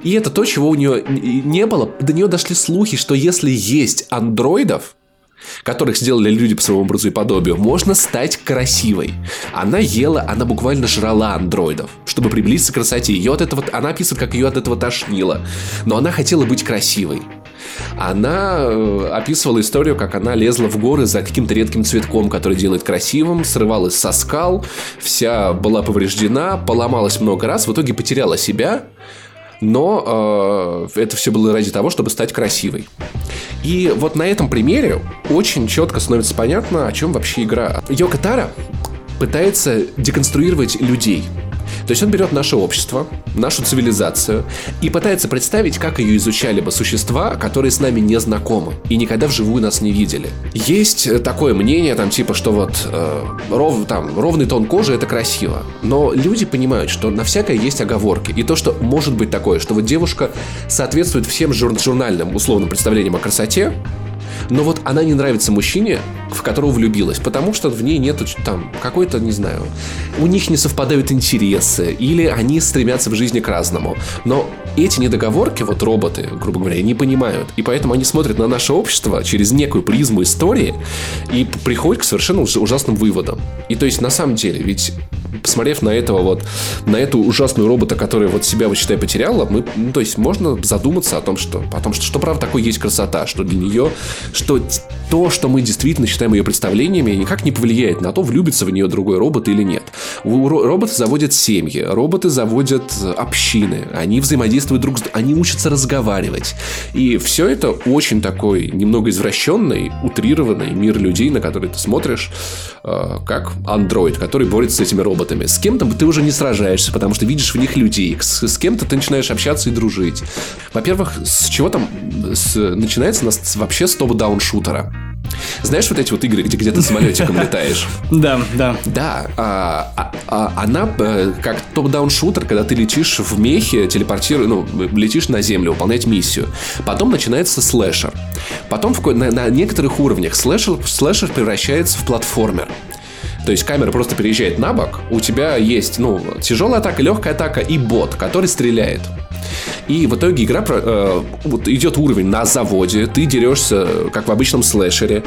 И это то, чего у нее не было. До нее дошли слухи, что если есть андроидов, которых сделали люди по своему образу и подобию, можно стать красивой. Она ела, она буквально жрала андроидов, чтобы приблизиться к красоте. Ее от этого, она описывает, как ее от этого тошнило. Но она хотела быть красивой. Она э, описывала историю, как она лезла в горы за каким-то редким цветком, который делает красивым, срывалась со скал, вся была повреждена, поломалась много раз, в итоге потеряла себя, но э, это все было ради того, чтобы стать красивой. И вот на этом примере очень четко становится понятно, о чем вообще игра. Йока Тара пытается деконструировать людей. То есть он берет наше общество, нашу цивилизацию и пытается представить, как ее изучали бы существа, которые с нами не знакомы и никогда вживую нас не видели. Есть такое мнение, там, типа, что вот э, ров, там, ровный тон кожи это красиво. Но люди понимают, что на всякое есть оговорки. И то, что может быть такое, что вот девушка соответствует всем жур- журнальным условным представлениям о красоте, но вот она не нравится мужчине, в которого влюбилась, потому что в ней нету там какой-то, не знаю, у них не совпадают интересы, или они стремятся в жизни к разному. Но эти недоговорки, вот роботы, грубо говоря, не понимают. И поэтому они смотрят на наше общество через некую призму истории и приходят к совершенно ужасным выводам. И то есть, на самом деле, ведь посмотрев на этого вот, на эту ужасную робота, которая вот себя, вот считай, потеряла, мы, ну, то есть можно задуматься о том, что, о том, что, что правда такое есть красота, что для нее, что то, что мы действительно считаем ее представлениями, никак не повлияет на то, влюбится в нее другой робот или нет. Роботы заводят семьи, роботы заводят общины, они взаимодействуют друг с другом, они учатся разговаривать. И все это очень такой немного извращенный, утрированный мир людей, на который ты смотришь, э, как андроид, который борется с этими роботами. С кем-то ты уже не сражаешься, потому что видишь в них людей. С, с кем-то ты начинаешь общаться и дружить. Во-первых, с чего там с, начинается нас вообще с топ-даун-шутера? Знаешь вот эти вот игры, где, где ты самолетиком летаешь? Да, да. Да. А, а, а, она э, как топ-даун шутер, когда ты летишь в мехе, телепортируешь, ну, летишь на землю, выполнять миссию. Потом начинается слэшер. Потом в, на, на некоторых уровнях слэшер, слэшер превращается в платформер. То есть камера просто переезжает на бок, у тебя есть, ну, тяжелая атака, легкая атака и бот, который стреляет. И в итоге игра э, вот идет уровень на заводе, ты дерешься, как в обычном слэшере.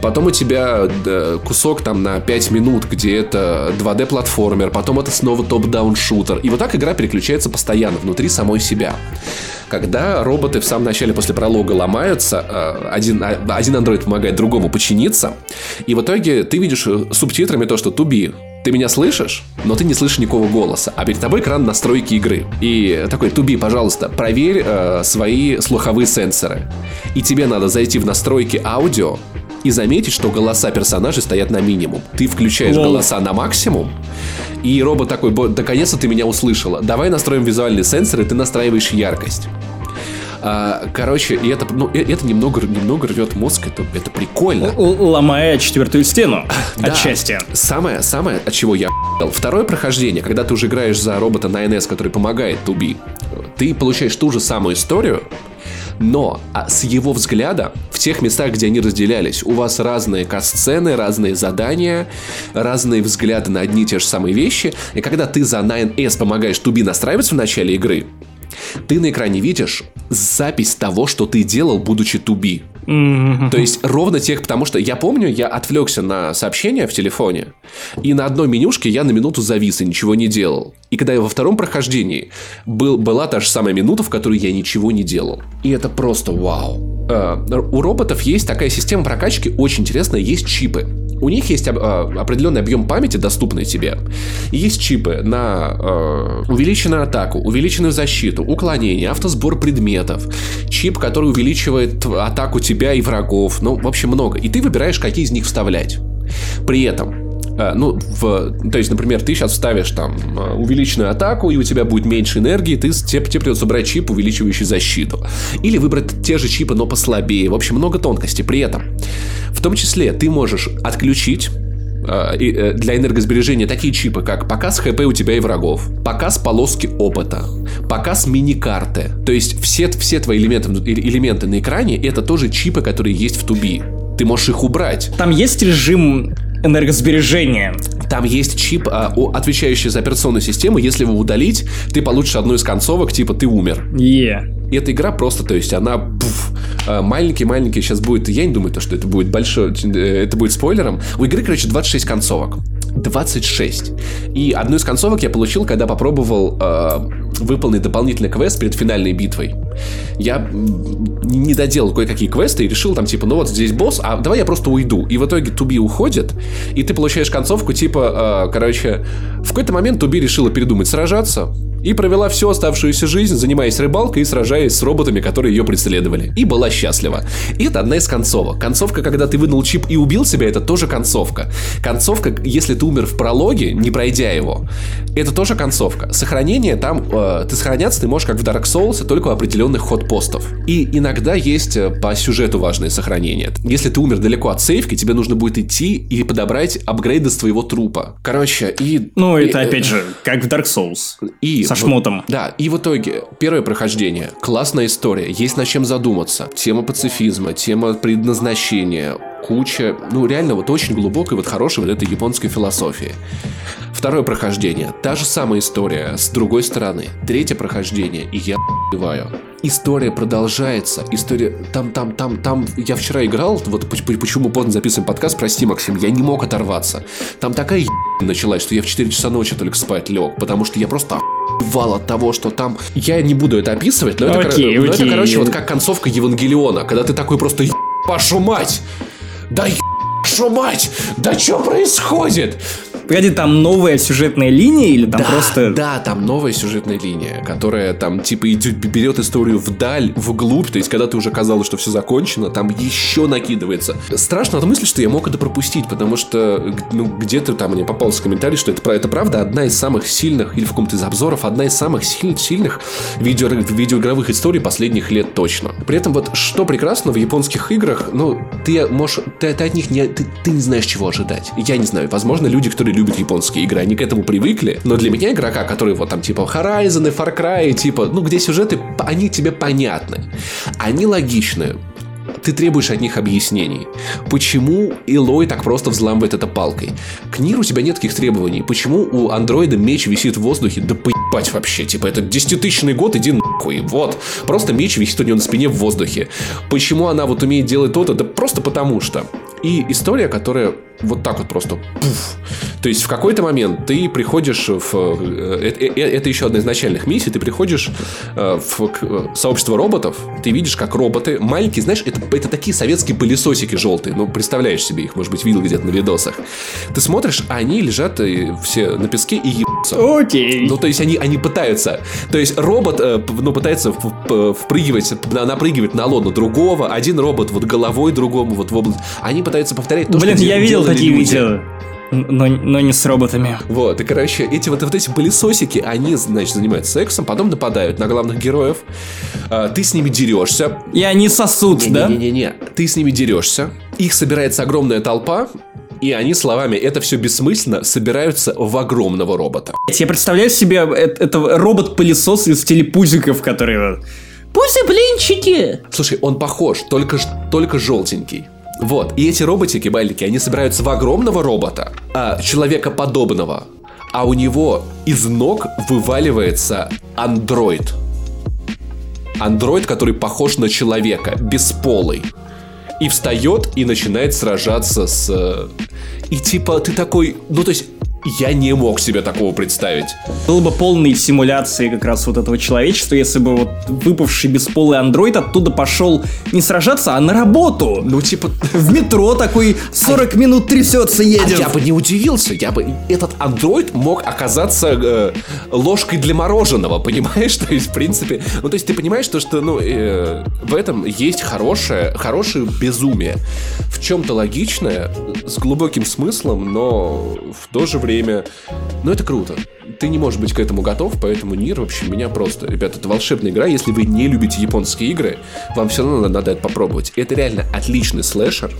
Потом у тебя да, кусок там на 5 минут, где это 2D-платформер, потом это снова топ-даун шутер. И вот так игра переключается постоянно внутри самой себя когда роботы в самом начале после пролога ломаются, э, один, а, один андроид помогает другому починиться, и в итоге ты видишь э, субтитрами то, что туби, ты меня слышишь, но ты не слышишь никакого голоса, а перед тобой экран настройки игры. И такой, туби, пожалуйста, проверь э, свои слуховые сенсоры. И тебе надо зайти в настройки аудио и заметить, что голоса персонажей стоят на минимум. Ты включаешь Лол. голоса на максимум, и робот такой, наконец-то ты меня услышала. Давай настроим визуальные сенсоры, ты настраиваешь яркость. А, короче, и это, ну, это немного, немного рвет мозг, это, это прикольно. Ломая четвертую стену да. отчасти. Самое, самое, от чего я Второе прохождение, когда ты уже играешь за робота на НС, который помогает Туби, ты получаешь ту же самую историю, но а с его взгляда в тех местах, где они разделялись, у вас разные касцены, разные задания, разные взгляды на одни и те же самые вещи. И когда ты за 9S помогаешь Туби настраиваться в начале игры, ты на экране видишь запись того, что ты делал, будучи туби. Mm-hmm. То есть ровно тех, потому что я помню, я отвлекся на сообщение в телефоне, и на одной менюшке я на минуту завис и ничего не делал. И когда я во втором прохождении, был, была та же самая минута, в которой я ничего не делал. И это просто вау. Э, у роботов есть такая система прокачки, очень интересная, есть чипы. У них есть а, определенный объем памяти, доступный тебе. Есть чипы на э, увеличенную атаку, увеличенную защиту, уклонение, автосбор предметов. Чип, который увеличивает атаку тебя и врагов. Ну, в общем, много. И ты выбираешь, какие из них вставлять. При этом ну, в, то есть, например, ты сейчас ставишь там а, увеличенную атаку, и у тебя будет меньше энергии, ты, тебе, тебе придется брать чип, увеличивающий защиту. Или выбрать те же чипы, но послабее. В общем, много тонкостей. При этом, в том числе, ты можешь отключить э, для энергосбережения такие чипы, как показ ХП у тебя и врагов, показ полоски опыта, показ мини-карты. То есть все, все твои элементы, элементы на экране это тоже чипы, которые есть в туби. Ты можешь их убрать. Там есть режим энергосбережения. Там есть чип, а, отвечающий за операционную систему. Если его удалить, ты получишь одну из концовок, типа ты умер. Yeah. И эта игра просто, то есть она маленький-маленький сейчас будет, я не думаю, то, что это будет большой, э, это будет спойлером. У игры, короче, 26 концовок. 26. И одну из концовок я получил, когда попробовал э, выполнить дополнительный квест перед финальной битвой. Я не доделал кое-какие квесты и решил там, типа, ну вот здесь босс, а давай я просто уйду. И в итоге Туби уходит, и ты получаешь концовку, типа, э, короче, в какой-то момент Туби решила передумать сражаться, И провела всю оставшуюся жизнь, занимаясь рыбалкой и сражаясь с роботами, которые ее преследовали. И была счастлива. И это одна из концовок. Концовка, когда ты вынул чип и убил себя, это тоже концовка. Концовка, если ты умер в прологе, не пройдя его, это тоже концовка. Сохранение там, э, ты сохраняться ты можешь как в Dark Souls, только у определенных ход-постов. И иногда есть э, по сюжету важные сохранения. Если ты умер далеко от сейфки, тебе нужно будет идти и подобрать апгрейды с твоего трупа. Короче, и... Ну, это и, опять же, как в Dark Souls. И со шмотом. Вот, да, и в итоге, первое прохождение, классная история, есть над чем задуматься. Тема пацифизма, тема предназначения, куча, ну реально вот очень глубокой, вот хорошей вот этой японской философии. Второе прохождение, та же самая история, с другой стороны. Третье прохождение, и я убиваю. История продолжается, история, там, там, там, там, я вчера играл, вот почему поздно записываем подкаст, прости, Максим, я не мог оторваться. Там такая началась, что я в 4 часа ночи только спать лег, потому что я просто вал от того, что там... Я не буду это описывать, но, это, окей, но это, короче, вот как концовка Евангелиона, когда ты такой просто вашу мать! Да вашу мать! Да что происходит? Погоди, там новая сюжетная линия или там да, просто... Да, там новая сюжетная линия, которая там типа идет, берет историю вдаль, вглубь, то есть когда ты уже казалось, что все закончено, там еще накидывается. Страшно от мысли, что я мог это пропустить, потому что ну, где-то там мне попался комментарий, что это, это правда одна из самых сильных, или в каком-то из обзоров, одна из самых сильных, сильных видео, видеоигровых историй последних лет точно. При этом вот что прекрасно в японских играх, ну, ты можешь, ты, ты от них не, ты, ты не знаешь, чего ожидать. Я не знаю, возможно, люди, которые любят японские игры, они к этому привыкли. Но для меня игрока, который вот там типа Horizon и Far Cry, типа, ну где сюжеты, они тебе понятны. Они логичны ты требуешь от них объяснений. Почему Илой так просто взламывает это палкой? К Ниру у тебя нет таких требований. Почему у андроида меч висит в воздухе? Да поебать вообще. Типа, это десятитысячный год, иди нахуй. Вот. Просто меч висит у нее на спине в воздухе. Почему она вот умеет делать то-то? Да просто потому что. И история, которая вот так вот просто пуф. То есть в какой-то момент ты приходишь в... Э, э, э, это еще одна из начальных миссий. Ты приходишь в сообщество роботов, ты видишь, как роботы маленькие, знаешь, это, это такие советские пылесосики желтые. Ну, представляешь себе их, может быть, видел где-то на видосах. Ты смотришь, а они лежат все на песке и ебутся. Окей. Ну, то есть они, они пытаются... То есть робот, ну, пытается впрыгивать, напрыгивать на лону другого. Один робот вот головой другому вот в область. Они пытаются повторять то, Блин, что я видел такие люди. видео. Но, но не с роботами. Вот, и, короче, эти вот, вот эти пылесосики, они, значит, занимаются сексом, потом нападают на главных героев. А, ты с ними дерешься. И они сосут, не, да? Не-не-не, ты с ними дерешься. Их собирается огромная толпа, и они словами «это все бессмысленно» собираются в огромного робота. Я представляю себе это, это робот-пылесос из телепузиков, которые... Пуси-блинчики! Слушай, он похож, только, только желтенький. Вот. И эти роботики, маленькие, они собираются в огромного робота, а, человекоподобного. А у него из ног вываливается андроид. Андроид, который похож на человека, бесполый. И встает и начинает сражаться с... Э, и типа ты такой... Ну, то есть я не мог себе такого представить. Было бы полной симуляции как раз вот этого человечества, если бы вот выпавший бесполый андроид оттуда пошел не сражаться, а на работу. Ну, типа... В метро такой 40 а... минут трясется, едет. А я бы не удивился, я бы... Этот андроид мог оказаться э, ложкой для мороженого, понимаешь? То есть, в принципе... Ну, то есть, ты понимаешь, то, что, ну, э, в этом есть хорошее, хорошее безумие. В чем-то логичное, с глубоким смыслом, но в то же время время. Но это круто. Ты не можешь быть к этому готов, поэтому Нир вообще меня просто... Ребята, это волшебная игра. Если вы не любите японские игры, вам все равно надо это попробовать. Это реально отличный слэшер.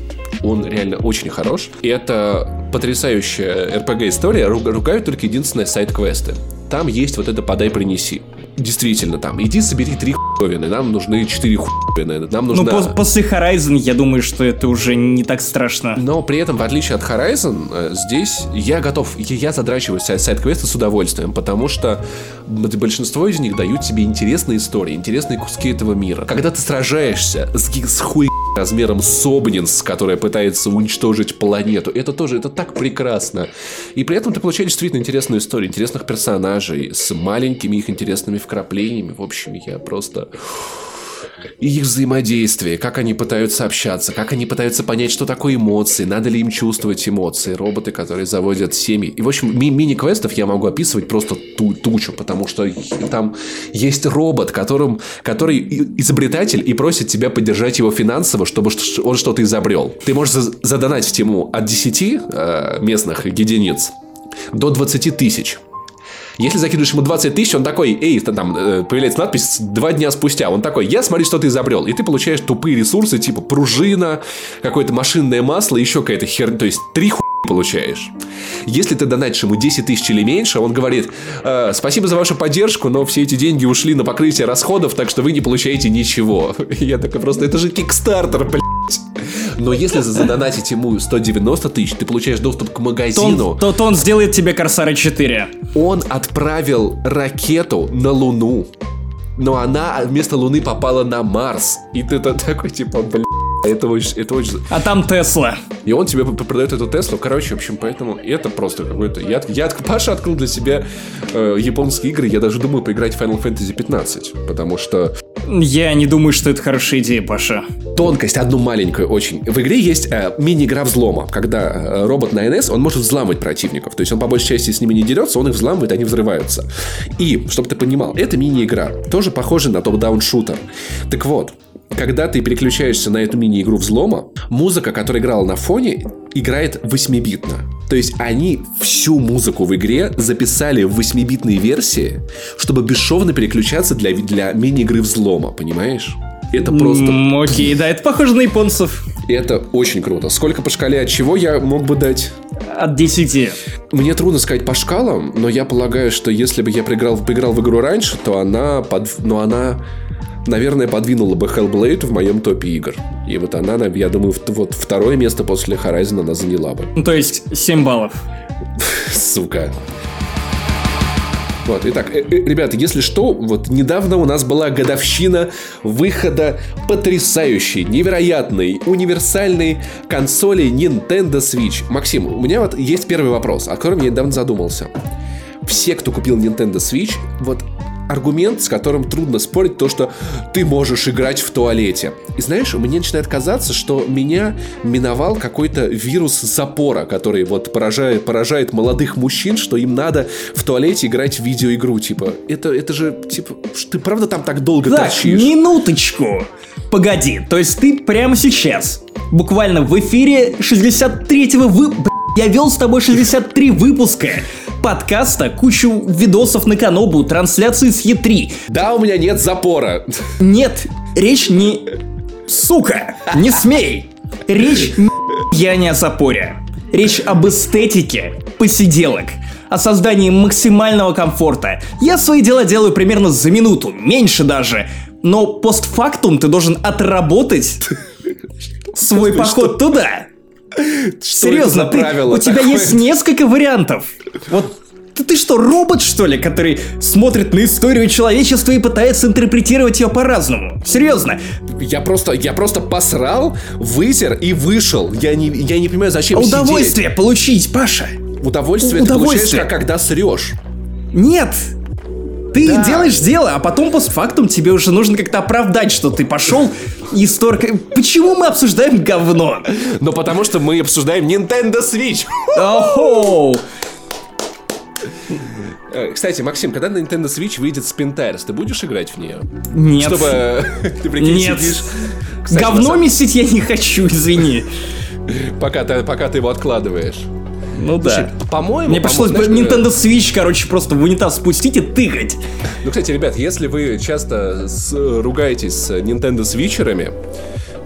Он реально очень хорош. И это потрясающая RPG-история. Ругают только единственное сайт-квесты. Там есть вот это «подай-принеси» действительно там, иди собери три хуевины, нам нужны четыре хуевины, нам нужно... Ну, после Horizon, я думаю, что это уже не так страшно. Но при этом, в отличие от Horizon, э, здесь я готов, я задрачиваю сайт-квесты с удовольствием, потому что большинство из них дают тебе интересные истории, интересные куски этого мира. Когда ты сражаешься с, с хуй размером Собнинс, которая пытается уничтожить планету, это тоже, это так прекрасно. И при этом ты получаешь действительно интересную историю, интересных персонажей, с маленькими их интересными вкраплениями. В общем, я просто... их взаимодействие, как они пытаются общаться, как они пытаются понять, что такое эмоции, надо ли им чувствовать эмоции, роботы, которые заводят семьи. И, в общем, ми- мини-квестов я могу описывать просто ту тучу, потому что там есть робот, которым, который изобретатель и просит тебя поддержать его финансово, чтобы он что-то изобрел. Ты можешь задонатить ему от 10 э, местных единиц до 20 тысяч. Если закидываешь ему 20 тысяч, он такой, эй, там э, появляется надпись два дня спустя. Он такой, я смотри, что ты изобрел. И ты получаешь тупые ресурсы, типа пружина, какое-то машинное масло, еще какая-то херня. То есть три ху получаешь. Если ты донатишь ему 10 тысяч или меньше, он говорит, э, спасибо за вашу поддержку, но все эти деньги ушли на покрытие расходов, так что вы не получаете ничего. Я такой просто, это же кикстартер, блядь. Но если задонатить ему 190 тысяч, ты получаешь доступ к магазину. То, то, то он сделает тебе Корсары 4. Он отправил ракету на Луну. Но она вместо Луны попала на Марс. И ты такой, типа, блядь. Это очень, это очень... А там Тесла. И он тебе продает эту Теслу. Короче, в общем, поэтому это просто какой-то... Я, я, Паша открыл для себя э, японские игры. Я даже думаю поиграть в Final Fantasy 15. Потому что... Я не думаю, что это хорошая идея, Паша. Тонкость одну маленькую очень. В игре есть э, мини-игра взлома. Когда э, робот на НС, он может взламывать противников. То есть он по большей части с ними не дерется, он их взламывает, они взрываются. И, чтобы ты понимал, это мини-игра. Тоже похожа на топ-даун шутер. Так вот, когда ты переключаешься на эту мини-игру взлома, музыка, которая играла на фоне, играет 8-битно. То есть они всю музыку в игре записали в 8-битные версии, чтобы бесшовно переключаться для, для мини-игры взлома, понимаешь? Это просто... Mm, окей, да, это похоже на японцев. Это очень круто. Сколько по шкале от чего я мог бы дать? От 10. Мне трудно сказать по шкалам, но я полагаю, что если бы я поиграл, поиграл в игру раньше, то она, под, но она наверное, подвинула бы Hellblade в моем топе игр. И вот она, я думаю, вот второе место после Horizon она заняла бы. Ну, то есть 7 баллов. Сука. Вот, итак, э, э, ребята, если что, вот недавно у нас была годовщина выхода потрясающей, невероятной, универсальной консоли Nintendo Switch. Максим, у меня вот есть первый вопрос, о котором я недавно задумался. Все, кто купил Nintendo Switch, вот аргумент, с которым трудно спорить, то, что ты можешь играть в туалете. И знаешь, мне начинает казаться, что меня миновал какой-то вирус запора, который вот поражает, поражает молодых мужчин, что им надо в туалете играть в видеоигру. Типа, это, это же, типа, ты правда там так долго так, торчишь? минуточку. Погоди, то есть ты прямо сейчас, буквально в эфире 63-го вы... Я вел с тобой 63 выпуска подкаста, кучу видосов на Канобу, трансляции с Е3. Да, у меня нет запора. Нет, речь не... Сука, не смей. Речь я не о запоре. Речь об эстетике посиделок, о создании максимального комфорта. Я свои дела делаю примерно за минуту, меньше даже. Но постфактум ты должен отработать свой поход туда. Серьезно, ты, у тебя есть несколько вариантов. Вот ты, ты что, робот, что ли, который смотрит на историю человечества и пытается интерпретировать ее по-разному? Серьезно? Я просто, я просто посрал, вытер и вышел. Я не, я не понимаю, зачем Удовольствие сидеть. получить, Паша. Удовольствие, Удовольствие ты получаешь, когда срешь. Нет, ты да. делаешь дело, а потом постфактум тебе уже нужно как-то оправдать, что ты пошел и столько... Почему мы обсуждаем говно? Ну, потому что мы обсуждаем Nintendo Switch. Э, кстати, Максим, когда на Nintendo Switch выйдет Spin ты будешь играть в нее? Нет. Чтобы ты прикинь, Нет. сидишь... Кстати, Говно самом... месить я не хочу, извини. Пока ты, пока ты его откладываешь. Ну Слушай, да. По-моему, Мне пришлось бы Nintendo Switch, короче, просто в унитаз спустить и тыкать. Ну, кстати, ребят, если вы часто с, ругаетесь с Nintendo Switcherами,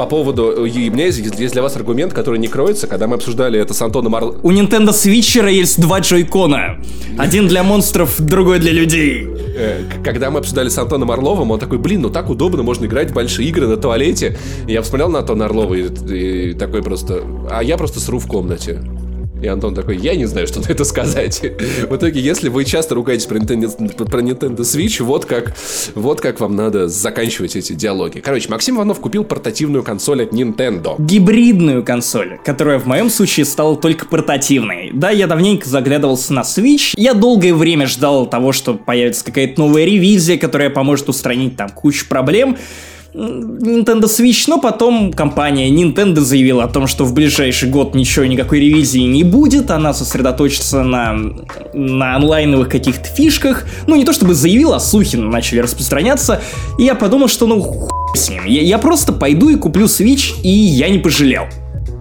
по поводу... И у меня есть, есть для вас аргумент, который не кроется, когда мы обсуждали это с Антоном Ар... У Nintendo Switcher есть два джойкона. Один для монстров, другой для людей. Э, когда мы обсуждали с Антоном Орловым, он такой, блин, ну так удобно, можно играть в большие игры на туалете. И я посмотрел на Антона Орлова и, и такой просто... А я просто сру в комнате. И Антон такой, я не знаю, что на это сказать. В итоге, если вы часто ругаетесь про Nintendo, про Nintendo Switch, вот как, вот как вам надо заканчивать эти диалоги. Короче, Максим Иванов купил портативную консоль от Nintendo. Гибридную консоль, которая в моем случае стала только портативной. Да, я давненько заглядывался на Switch. Я долгое время ждал того, что появится какая-то новая ревизия, которая поможет устранить там кучу проблем. Nintendo Switch, но потом компания Nintendo заявила о том, что в ближайший год ничего, никакой ревизии не будет, она сосредоточится на, на онлайновых каких-то фишках. Ну, не то чтобы заявила, а слухи начали распространяться, и я подумал, что ну с ним, я, я просто пойду и куплю Switch, и я не пожалел.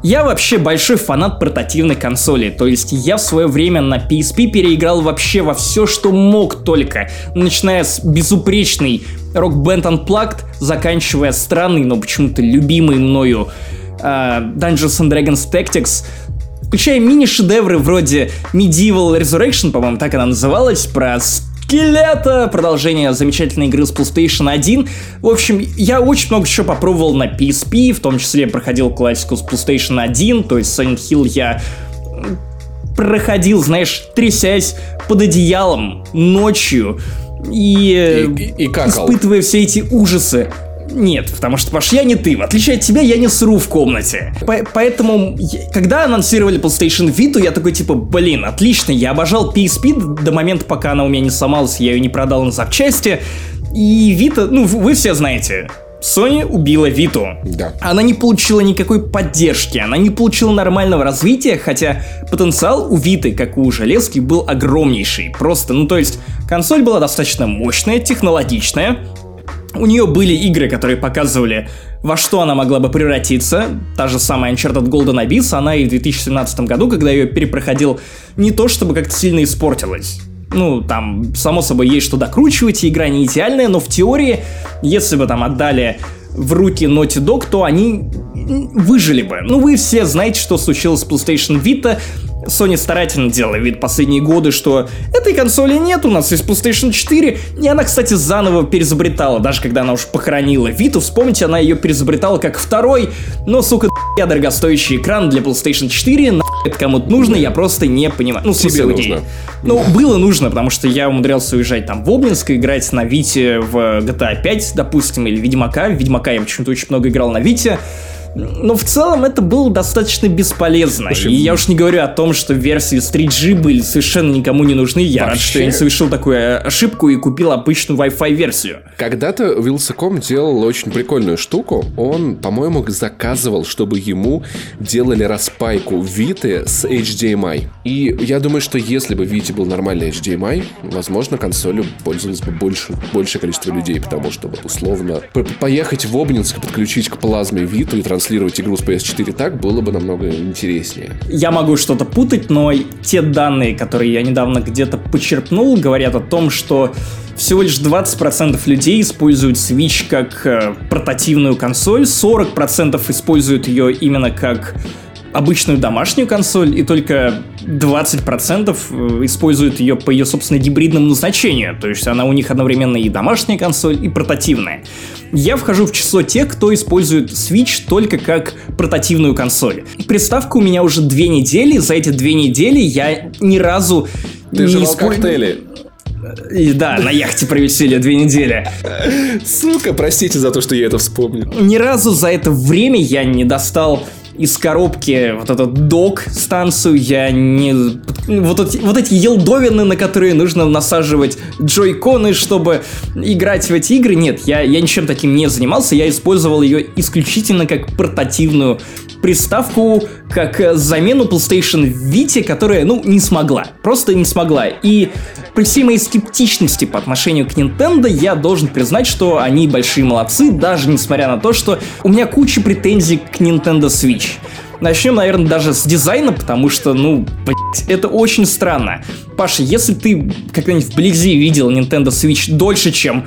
Я вообще большой фанат портативной консоли, то есть я в свое время на PSP переиграл вообще во все, что мог только, начиная с безупречной Rock Band Unplugged, заканчивая странный, но почему-то любимый мною uh, Dungeons and Dragons Tactics, включая мини-шедевры вроде Medieval Resurrection, по-моему, так она называлась, про скелета, продолжение замечательной игры с PlayStation 1. В общем, я очень много еще попробовал на PSP, в том числе проходил классику с PlayStation 1, то есть Silent Hill я проходил, знаешь, трясясь под одеялом ночью и, и, и, и испытывая все эти ужасы. Нет, потому что, Паш, я не ты. В отличие от тебя, я не сру в комнате. По поэтому, когда анонсировали PlayStation Vita, я такой, типа, блин, отлично, я обожал PSP до момента, пока она у меня не сломалась, я ее не продал на запчасти. И Vita, ну, вы все знаете, Sony убила Виту. Да. Она не получила никакой поддержки, она не получила нормального развития, хотя потенциал у Виты, как у железки, был огромнейший. Просто, ну то есть, консоль была достаточно мощная, технологичная, у нее были игры, которые показывали, во что она могла бы превратиться. Та же самая Uncharted Golden Abyss, она и в 2017 году, когда ее перепроходил, не то чтобы как-то сильно испортилась. Ну, там, само собой, есть что докручивать, игра не идеальная, но в теории, если бы там отдали в руки Naughty Dog, то они выжили бы. Ну, вы все знаете, что случилось с PlayStation Vita. Sony старательно делала вид последние годы, что этой консоли нет, у нас есть PlayStation 4, и она, кстати, заново перезабретала, даже когда она уж похоронила Виту, вспомните, она ее перезабретала как второй, но, сука, я дорогостоящий экран для PlayStation 4, на это кому-то нужно, я просто не понимаю. Ну, в смысле, нужно. Ну, было нужно, потому что я умудрялся уезжать там в Обнинск, играть на Вите в GTA 5, допустим, или Ведьмака. В Ведьмака я почему-то очень много играл на Вите. Но в целом это было достаточно бесполезно. Слушай, и я уж не говорю о том, что версии с 3G были совершенно никому не нужны. Я вообще... рад, что я не совершил такую ошибку и купил обычную Wi-Fi версию. Когда-то Wилsacom делал очень прикольную штуку. Он, по-моему, заказывал, чтобы ему делали распайку Виты с HDMI. И я думаю, что если бы Вите был нормальный HDMI, возможно, консолью пользовалось бы больше, большее количество людей, потому что вот условно поехать в Обнинск, подключить к плазме Виту и транслировать транслировать игру с PS4 так, было бы намного интереснее. Я могу что-то путать, но те данные, которые я недавно где-то почерпнул, говорят о том, что всего лишь 20% людей используют Switch как э, портативную консоль, 40% используют ее именно как обычную домашнюю консоль, и только 20% э, используют ее по ее, собственно, гибридному назначению. То есть она у них одновременно и домашняя консоль, и портативная. Я вхожу в число тех, кто использует Switch только как портативную консоль. Приставка у меня уже две недели, за эти две недели я ни разу Ты не использовал коктейли. И да, на яхте провисели две недели. Сука, простите за то, что я это вспомнил. Ни разу за это время я не достал из коробки вот этот док станцию я не... Вот эти, вот эти елдовины, на которые нужно насаживать джойконы, чтобы играть в эти игры, нет, я, я ничем таким не занимался, я использовал ее исключительно как портативную приставку, как замену PlayStation Vita, которая, ну, не смогла, просто не смогла. И при всей моей скептичности по отношению к Nintendo, я должен признать, что они большие молодцы, даже несмотря на то, что у меня куча претензий к Nintendo Switch. Начнем, наверное, даже с дизайна, потому что, ну, блядь, это очень странно. Паша, если ты когда-нибудь вблизи видел Nintendo Switch дольше, чем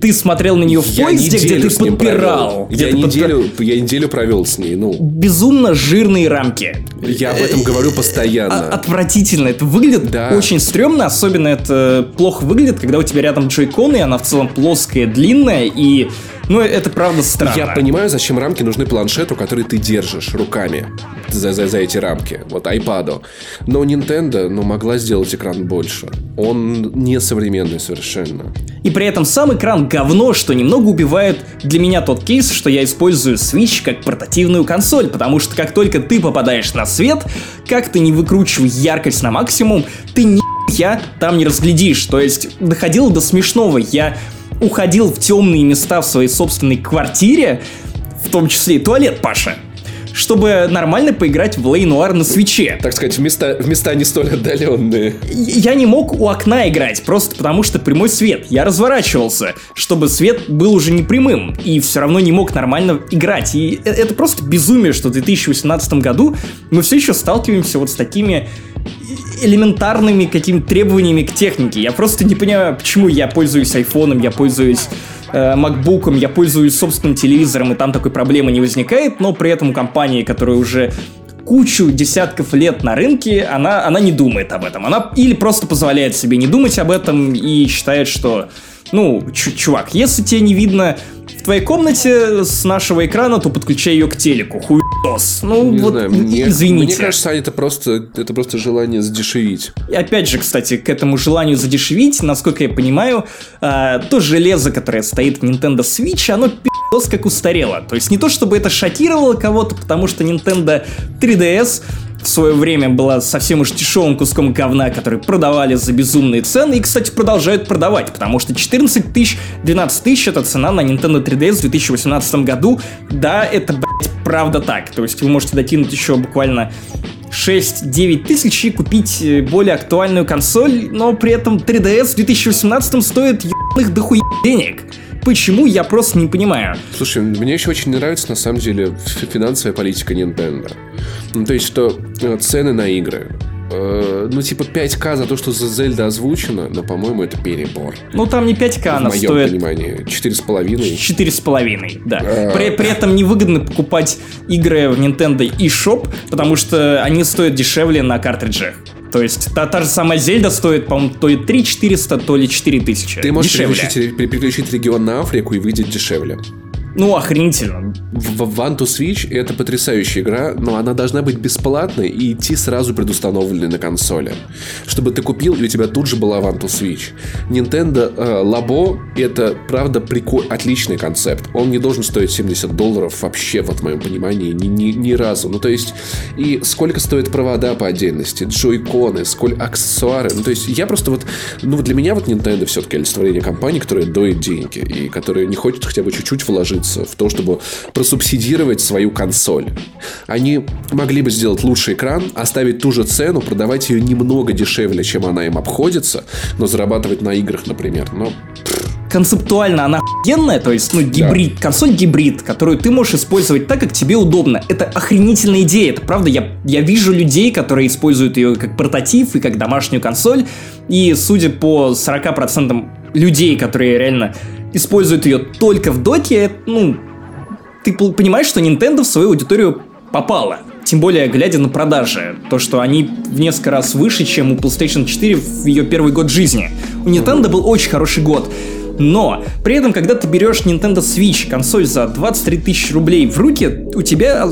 ты смотрел на нее в поезде, где ты подпирал. Я, ты неделю, подпир... я неделю провел с ней, ну. Безумно жирные рамки. Я об этом говорю постоянно. А, отвратительно. Это выглядит да. очень стрёмно, особенно это плохо выглядит, когда у тебя рядом джойконы, и она в целом плоская, длинная, и ну, это правда странно. Я понимаю, зачем рамки нужны планшету, который ты держишь руками за, за, за эти рамки. Вот iPad. Но Nintendo ну, могла сделать экран больше. Он не современный совершенно. И при этом сам экран говно, что немного убивает для меня тот кейс, что я использую Switch как портативную консоль, потому что как только ты попадаешь на свет, как ты не выкручивай яркость на максимум, ты ни я там не разглядишь. То есть доходило до смешного. Я уходил в темные места в своей собственной квартире, в том числе и туалет, Паша чтобы нормально поиграть в Лей Нуар на свече. Так сказать, в места, в места не столь отдаленные. Я не мог у окна играть, просто потому что прямой свет. Я разворачивался, чтобы свет был уже не прямым, и все равно не мог нормально играть. И э, это просто безумие, что в 2018 году мы все еще сталкиваемся вот с такими элементарными какими-то требованиями к технике. Я просто не понимаю, почему я пользуюсь айфоном, я пользуюсь э, MacBook, я пользуюсь собственным телевизором, и там такой проблемы не возникает, но при этом у компании, которая уже кучу десятков лет на рынке, она, она не думает об этом. Она или просто позволяет себе не думать об этом и считает, что, ну, чувак, если тебе не видно в твоей комнате с нашего экрана, то подключай ее к телеку. Хуйос. Ну, не вот, знаю, мне, извините. Мне кажется, это просто, это просто желание задешевить. И опять же, кстати, к этому желанию задешевить, насколько я понимаю, э, то железо, которое стоит в Nintendo Switch, оно пи***ос как устарело. То есть не то, чтобы это шокировало кого-то, потому что Nintendo 3DS в свое время была совсем уж дешевым куском говна, который продавали за безумные цены, и, кстати, продолжают продавать, потому что 14 тысяч, 12 тысяч это цена на Nintendo 3DS в 2018 году. Да, это, блядь, правда так. То есть вы можете докинуть еще буквально 6-9 тысяч и купить э, более актуальную консоль, но при этом 3DS в 2018 стоит ебаных дохуя денег. Почему, я просто не понимаю. Слушай, мне еще очень нравится, на самом деле, финансовая политика Nintendo. Ну, то есть, что э, цены на игры, э, ну, типа 5К за то, что за Зельда озвучено, но, по-моему, это перебор. Ну, там не 5К, она В моем стоит... понимании. 4,5. 4,5, да. А. При, при этом невыгодно покупать игры в Nintendo eShop, потому что они стоят дешевле на картриджах. То есть та, та же самая Зельда стоит, по-моему, то ли 3 400, то ли 4 тысячи. Ты можешь Дешевле. переключить, переключить регион на Африку и выйдет дешевле. Ну, охренительно. В One to Switch это потрясающая игра, но она должна быть бесплатной и идти сразу предустановленной на консоли. Чтобы ты купил, и у тебя тут же была One to Switch. Nintendo э, Labo это, правда, прикол... отличный концепт. Он не должен стоить 70 долларов вообще, вот в моем понимании, ни, ни, ни разу. Ну, то есть, и сколько стоят провода по отдельности, джойконы, сколько аксессуары. Ну, то есть, я просто вот... Ну, для меня вот Nintendo все-таки олицетворение компании, которая доит деньги и которая не хочет хотя бы чуть-чуть вложиться в то, чтобы просубсидировать свою консоль. Они могли бы сделать лучший экран, оставить ту же цену, продавать ее немного дешевле, чем она им обходится, но зарабатывать на играх, например. Но Концептуально она охуенная, то есть, ну, гибрид, консоль гибрид, которую ты можешь использовать так, как тебе удобно. Это охренительная идея, это правда. Я, я вижу людей, которые используют ее как портатив и как домашнюю консоль, и судя по 40% людей, которые реально используют ее только в доте, ну, ты понимаешь, что Nintendo в свою аудиторию попала. Тем более, глядя на продажи. То, что они в несколько раз выше, чем у PlayStation 4 в ее первый год жизни. У Nintendo был очень хороший год. Но при этом, когда ты берешь Nintendo Switch, консоль за 23 тысячи рублей в руки, у тебя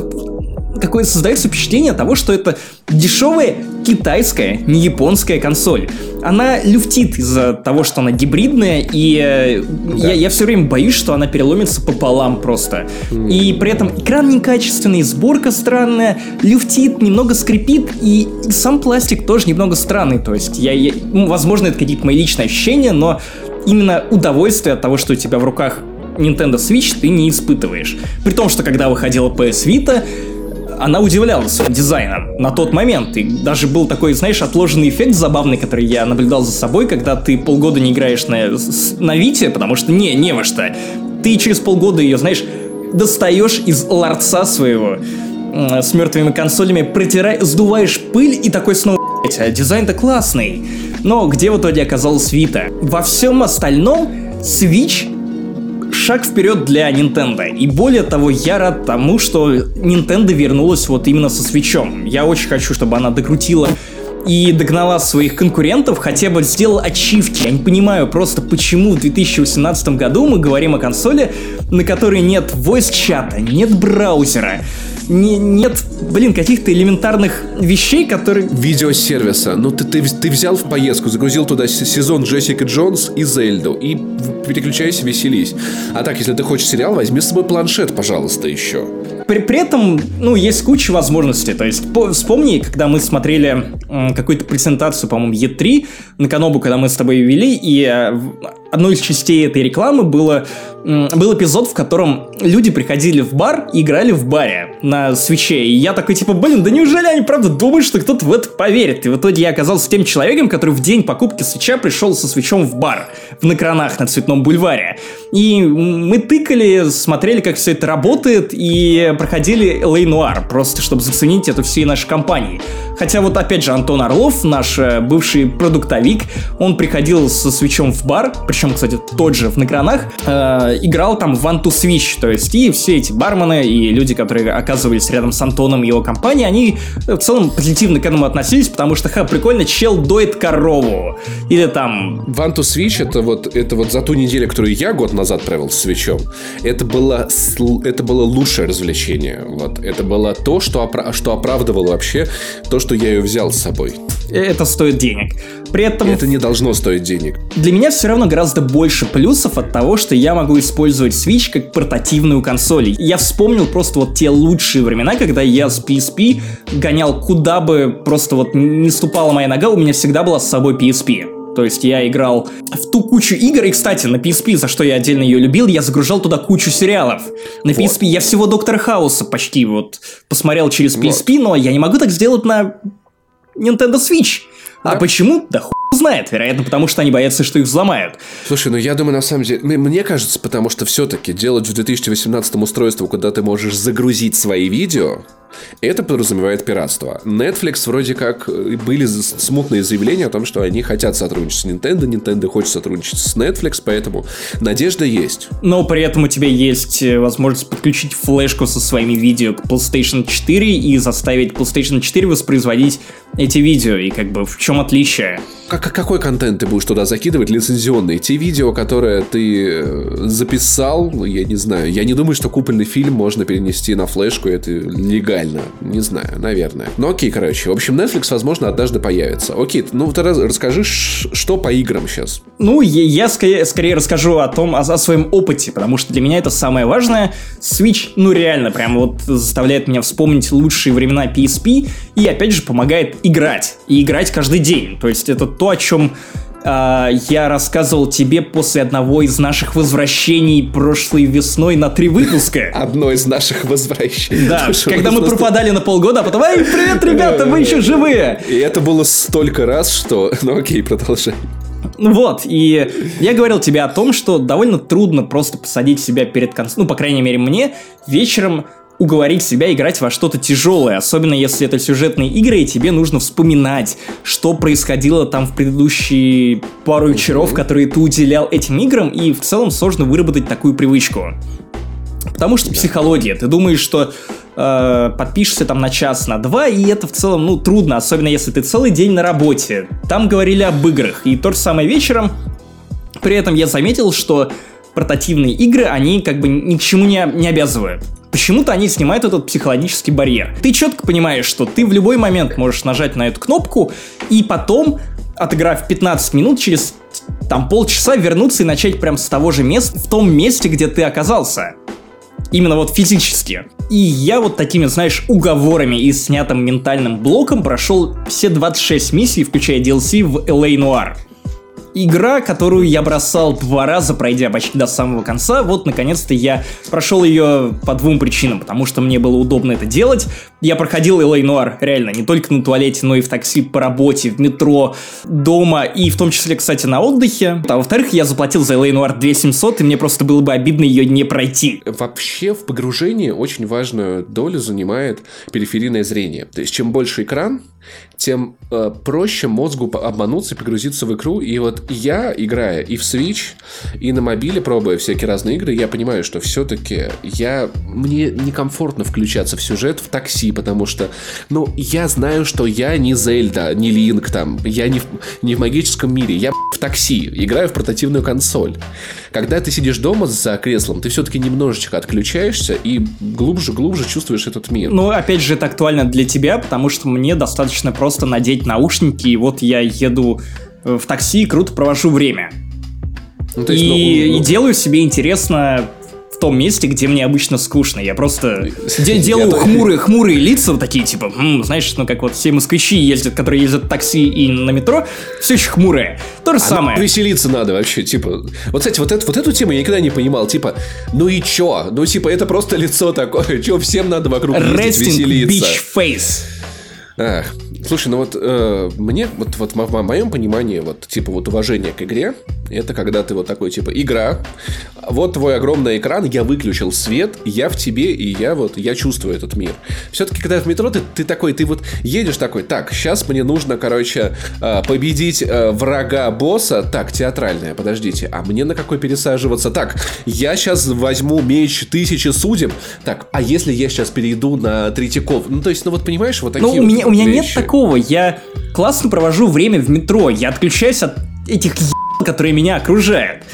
какое-то создается впечатление того, что это дешевая китайская, не японская консоль. Она люфтит из-за того, что она гибридная, и э, я, я все время боюсь, что она переломится пополам просто. И при этом экран некачественный, сборка странная, люфтит, немного скрипит, и сам пластик тоже немного странный. То есть, я, я- ну, возможно, это какие-то мои личные ощущения, но именно удовольствие от того, что у тебя в руках Nintendo Switch ты не испытываешь. При том, что когда выходила PS Vita, она удивляла своим дизайном на тот момент. И даже был такой, знаешь, отложенный эффект забавный, который я наблюдал за собой, когда ты полгода не играешь на, на Вите, потому что не, не во что. Ты через полгода ее, знаешь, достаешь из ларца своего с мертвыми консолями, протираешь, сдуваешь пыль и такой снова «Блядь, а дизайн-то классный. Но где в итоге оказалась Вита? Во всем остальном Switch шаг вперед для Nintendo. И более того, я рад тому, что Nintendo вернулась вот именно со свечом. Я очень хочу, чтобы она докрутила и догнала своих конкурентов, хотя бы сделала ачивки. Я не понимаю просто, почему в 2018 году мы говорим о консоли, на которой нет voice-чата, нет браузера, не- нет, блин, каких-то элементарных вещей, которые... видеосервиса. Ну, ты, ты, ты взял в поездку, загрузил туда сезон Джессика Джонс и Зельду. И переключайся, веселись. А так, если ты хочешь сериал, возьми с собой планшет, пожалуйста, еще. При, при этом, ну, есть куча возможностей. То есть, по- вспомни, когда мы смотрели м, какую-то презентацию, по-моему, E3 на Канобу, когда мы с тобой вели, и э, одной из частей этой рекламы было, был эпизод, в котором люди приходили в бар и играли в баре на свече. И я такой, типа, блин, да неужели они правда думают, что кто-то в это поверит? И в итоге я оказался тем человеком, который в день покупки свеча пришел со свечом в бар в накранах на Цветном бульваре. И мы тыкали, смотрели, как все это работает, и проходили Лей Нуар, просто чтобы заценить это всей нашей компании. Хотя вот опять же Антон Орлов, наш э, бывший продуктовик, он приходил со свечом в бар, кстати, тот же в накранах, э, играл там в One to Switch, то есть и все эти бармены и люди, которые оказывались рядом с Антоном и его компанией, они в целом позитивно к этому относились, потому что, ха, прикольно, чел доит корову. Или там... One to Switch это вот, это вот за ту неделю, которую я год назад провел с свечом, это было, это было лучшее развлечение. Вот. Это было то, что, опра- что оправдывало вообще то, что я ее взял с собой. Это стоит денег. При этом... Это не должно стоить денег. Для меня все равно гораздо больше плюсов от того, что я могу использовать Switch как портативную консоль. Я вспомнил просто вот те лучшие времена, когда я с PSP гонял куда бы просто вот не ступала моя нога, у меня всегда была с собой PSP. То есть я играл в ту кучу игр, и, кстати, на PSP, за что я отдельно ее любил, я загружал туда кучу сериалов. На вот. PSP я всего Доктора Хауса почти вот посмотрел через PSP, вот. но я не могу так сделать на Nintendo Switch. А почему? Да хуй знает. Вероятно, потому что они боятся, что их взломают. Слушай, ну я думаю, на самом деле... Мне кажется, потому что все-таки делать в 2018 устройство, куда ты можешь загрузить свои видео, это подразумевает пиратство. Netflix вроде как э, были смутные заявления о том, что они хотят сотрудничать с Nintendo, Nintendo хочет сотрудничать с Netflix, поэтому надежда есть. Но при этом у тебя есть э, возможность подключить флешку со своими видео к PlayStation 4 и заставить PlayStation 4 воспроизводить эти видео, и как бы в чем отличие? Как, какой контент ты будешь туда закидывать лицензионный? Те видео, которые ты э, записал, я не знаю, я не думаю, что купольный фильм можно перенести на флешку, это легально, не знаю, наверное. Ну окей, короче, в общем, Netflix, возможно, однажды появится. Окей, ну ты расскажи, что по играм сейчас? Ну, я скорее, скорее расскажу о том, о, о своем опыте, потому что для меня это самое важное. Switch, ну реально, прям вот заставляет меня вспомнить лучшие времена PSP и опять же помогает играть. И играть каждый день. То есть это то, о чем Uh, я рассказывал тебе после одного из наших возвращений прошлой весной на три выпуска. Одно из наших возвращений. Да, когда мы пропадали на полгода, а потом, эй, привет, ребята, вы еще живые! И это было столько раз, что... Ну окей, продолжай. Вот, и я говорил тебе о том, что довольно трудно просто посадить себя перед концом, ну, по крайней мере, мне, вечером уговорить себя играть во что-то тяжелое, особенно если это сюжетные игры, и тебе нужно вспоминать, что происходило там в предыдущие пару вечеров, которые ты уделял этим играм, и в целом сложно выработать такую привычку. Потому что психология. Ты думаешь, что э, подпишешься там на час, на два, и это в целом, ну, трудно, особенно если ты целый день на работе. Там говорили об играх, и то же самое вечером. При этом я заметил, что портативные игры, они как бы ни к чему не, не обязывают. Почему-то они снимают этот психологический барьер. Ты четко понимаешь, что ты в любой момент можешь нажать на эту кнопку, и потом, отыграв 15 минут, через там полчаса вернуться и начать прям с того же места, в том месте, где ты оказался. Именно вот физически. И я вот такими, знаешь, уговорами и снятым ментальным блоком прошел все 26 миссий, включая DLC в LA Noir игра, которую я бросал два раза, пройдя почти до самого конца. Вот, наконец-то, я прошел ее по двум причинам. Потому что мне было удобно это делать. Я проходил Элей Нуар реально не только на туалете, но и в такси по работе, в метро, дома и в том числе, кстати, на отдыхе. А во-вторых, я заплатил за Элей Нуар 2700, и мне просто было бы обидно ее не пройти. Вообще в погружении очень важную долю занимает периферийное зрение. То есть чем больше экран, тем э, проще мозгу обмануться и погрузиться в игру. И вот я, играя и в Switch, и на мобиле, пробуя всякие разные игры, я понимаю, что все-таки я... мне некомфортно включаться в сюжет в такси, потому что, ну, я знаю, что я не Зельда, не Линк там, я не в, не в магическом мире, я в такси, играю в портативную консоль. Когда ты сидишь дома за креслом, ты все-таки немножечко отключаешься и глубже-глубже чувствуешь этот мир. Ну, опять же, это актуально для тебя, потому что мне достаточно просто надеть наушники, и вот я еду э, в такси, круто провожу время. Ну, есть, и, ну, ну... и делаю себе интересно том месте, где мне обычно скучно. Я просто делаю хмурые-хмурые лица, такие типа, знаешь, ну как вот все москвичи ездят, которые ездят в такси и на метро, все очень хмурые. То же а самое. Веселиться надо вообще, типа. Вот, кстати, вот, это, вот эту тему я никогда не понимал. Типа, ну и чё? Ну, типа, это просто лицо такое. Чё, всем надо вокруг ездить, веселиться. Beach face. Ах, слушай, ну вот э, мне, вот, вот в, моем понимании, вот, типа, вот уважение к игре, это когда ты вот такой, типа, игра, вот твой огромный экран, я выключил свет, я в тебе, и я вот, я чувствую этот мир. Все-таки, когда в метро, ты, ты такой, ты вот едешь такой, так, сейчас мне нужно, короче, э, победить э, врага босса, так, театральная, подождите, а мне на какой пересаживаться? Так, я сейчас возьму меч тысячи судеб, так, а если я сейчас перейду на Третьяков? Ну, то есть, ну вот понимаешь, вот такие Ну, у меня, у меня нет такого, я классно провожу время в метро, я отключаюсь от этих которые меня окружают,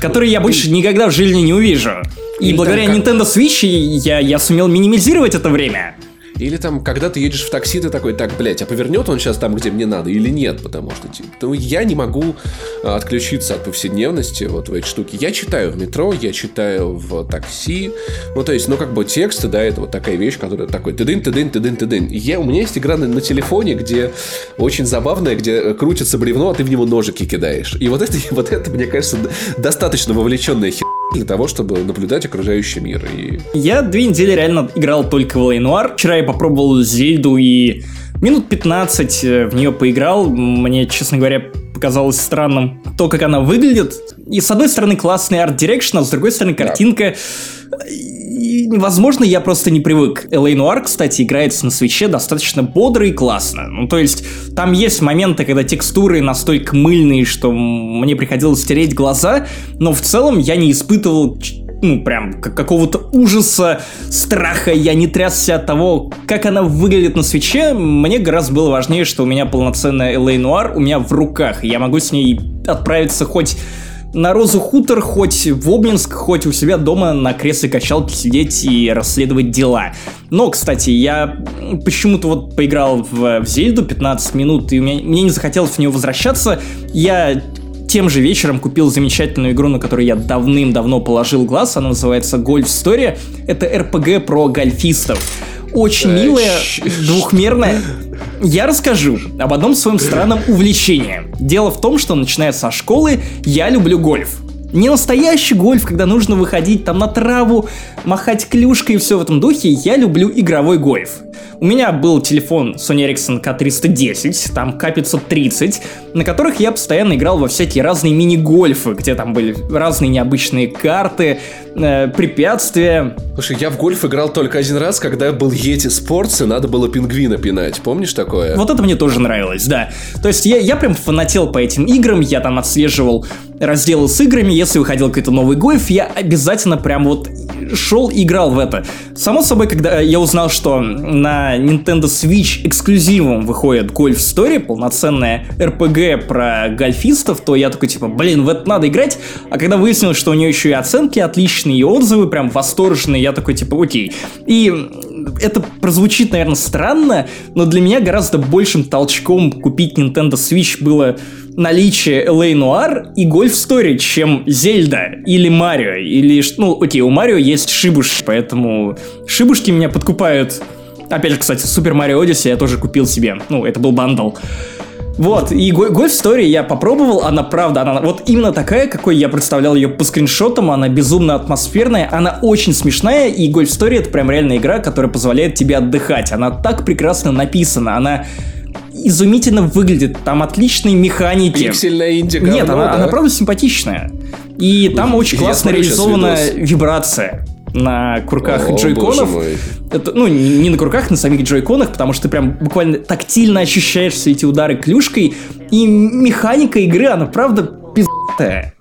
которые я больше никогда в жизни не увижу. И благодаря Nintendo Switch я, я сумел минимизировать это время. Или там, когда ты едешь в такси, ты такой, так, блядь, а повернет он сейчас там, где мне надо, или нет? Потому что типа, ну, я не могу а, отключиться от повседневности вот в эти штуки. Я читаю в метро, я читаю в такси. Ну, то есть, ну, как бы тексты, да, это вот такая вещь, которая такой ты-дын, ты-дын, ты-дын, ты-дын. Я, у меня есть игра на, на телефоне, где очень забавная, где крутится бревно, а ты в него ножики кидаешь. И вот это, вот это мне кажется, достаточно вовлеченная хер для того, чтобы наблюдать окружающий мир. И... Я две недели реально играл только в L.A. Noire. Вчера я попробовал Зельду и минут 15 э, в нее поиграл. Мне, честно говоря, показалось странным то, как она выглядит. И с одной стороны классный art direction, а с другой стороны картинка... И, возможно, я просто не привык. L.A. Noire, кстати, играется на Switch е достаточно бодро и классно. Ну, то есть, там есть моменты, когда текстуры настолько мыльные, что мне приходилось стереть глаза, но в целом я не испытывал ну, прям какого-то ужаса, страха, я не трясся от того, как она выглядит на свече, мне гораздо было важнее, что у меня полноценная LA Noir у меня в руках, я могу с ней отправиться хоть на Розу Хутор, хоть в Обнинск, хоть у себя дома на кресле качалки сидеть и расследовать дела. Но, кстати, я почему-то вот поиграл в, в Зельду 15 минут, и мне, мне не захотелось в нее возвращаться. Я тем же вечером купил замечательную игру, на которую я давным-давно положил глаз. Она называется Golf Story. Это RPG про гольфистов. Очень милая, двухмерная. Я расскажу об одном своем странном увлечении. Дело в том, что начиная со школы я люблю гольф. Не настоящий гольф, когда нужно выходить там на траву, махать клюшкой и все в этом духе. Я люблю игровой гольф. У меня был телефон Sony Ericsson K310, там K530, на которых я постоянно играл во всякие разные мини-гольфы, где там были разные необычные карты, э, препятствия. Слушай, я в гольф играл только один раз, когда был Yeti Sports, и надо было пингвина пинать. Помнишь такое? Вот это мне тоже нравилось, да. То есть я, я прям фанател по этим играм, я там отслеживал разделы с играми, если выходил какой-то новый гольф, я обязательно прям вот шел и играл в это. Само собой, когда я узнал, что на Nintendo Switch эксклюзивом выходит Golf Story, полноценная RPG про гольфистов, то я такой, типа, блин, в это надо играть. А когда выяснилось, что у нее еще и оценки отличные, и отзывы прям восторженные, я такой, типа, окей. И это прозвучит, наверное, странно, но для меня гораздо большим толчком купить Nintendo Switch было наличие LA Noir и Golf Story, чем Зельда или Марио, или, ну, окей, у Марио есть шибуш, поэтому шибушки меня подкупают. Опять же, кстати, Super Mario Odyssey я тоже купил себе, ну, это был бандл. Вот, и Golf Story я попробовал, она правда, она вот именно такая, какой я представлял ее по скриншотам, она безумно атмосферная, она очень смешная, и Golf Story это прям реальная игра, которая позволяет тебе отдыхать, она так прекрасно написана, она изумительно выглядит, там отличные механики. Пиксельная инди Нет, она, да? она правда симпатичная. И там ну, очень классно реализована вибрация на курках О, джойконов. Это, ну, не, не на курках, на самих джойконах, потому что ты прям буквально тактильно ощущаешь все эти удары клюшкой. И механика игры, она правда пиздатая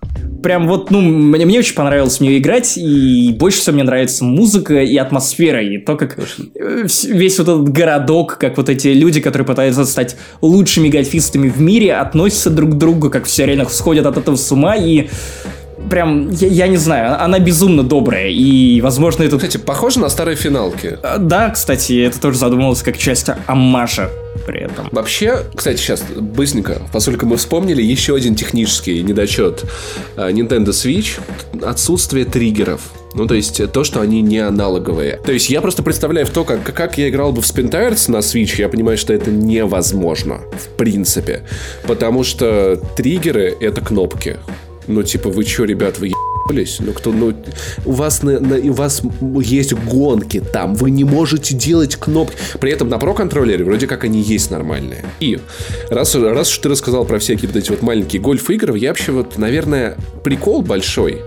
прям вот, ну, мне, мне очень понравилось в нее играть, и больше всего мне нравится музыка и атмосфера, и то, как э, весь вот этот городок, как вот эти люди, которые пытаются стать лучшими гольфистами в мире, относятся друг к другу, как все реально сходят от этого с ума, и прям, я, я не знаю, она безумно добрая, и, возможно, это... Кстати, похоже на старые финалки. А, да, кстати, это тоже задумывалось как часть аммажа при этом. Вообще, кстати, сейчас быстренько, поскольку мы вспомнили еще один технический недочет а, Nintendo Switch, отсутствие триггеров. Ну, то есть, то, что они не аналоговые. То есть, я просто представляю в то, как, как я играл бы в Spintires на Switch, я понимаю, что это невозможно, в принципе. Потому что триггеры — это кнопки. Ну, типа, вы чё, ребят, вы ну кто, ну у вас на, на, у вас есть гонки там, вы не можете делать кнопки. При этом на про контроллере вроде как они есть нормальные. И раз раз уж ты рассказал про всякие вот эти вот маленькие гольф игры, я вообще вот, наверное, прикол большой.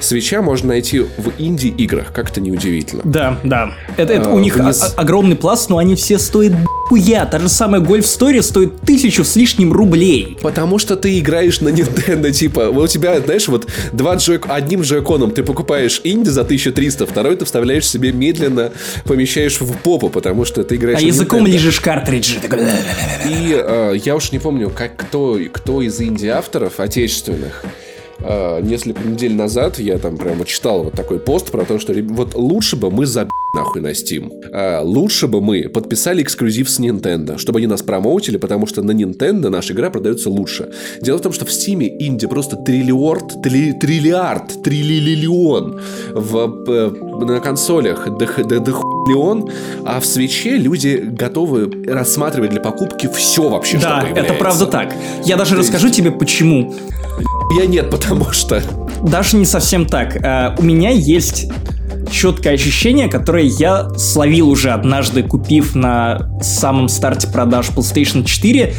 Свеча можно найти в инди играх, как-то неудивительно. Да, да. Это, это а, у них вниз... огромный пласт, но они все стоят хуя. Та же самая Golf Story стоит тысячу с лишним рублей. Потому что ты играешь на Nintendo, типа, у тебя, знаешь, вот два джойк, одним джойконом ты покупаешь инди за 1300, второй ты вставляешь себе медленно, помещаешь в попу, потому что ты играешь А языком лежишь картриджи. И э, я уж не помню, как кто, кто из инди-авторов отечественных э, несколько недель назад я там прямо читал вот такой пост про то, что вот лучше бы мы за нахуй на Steam. А, лучше бы мы подписали эксклюзив с Nintendo, чтобы они нас промоутили, потому что на Nintendo наша игра продается лучше. Дело в том, что в Steam инди просто триллиорд, три, триллиард, триллион в, э, на консолях миллион, а в свече люди готовы рассматривать для покупки все вообще, да, что появляется. это правда так. Я даже То расскажу есть... тебе, почему. Я нет, потому что... Даже не совсем так. Uh, у меня есть четкое ощущение, которое я словил уже однажды, купив на самом старте продаж PlayStation 4.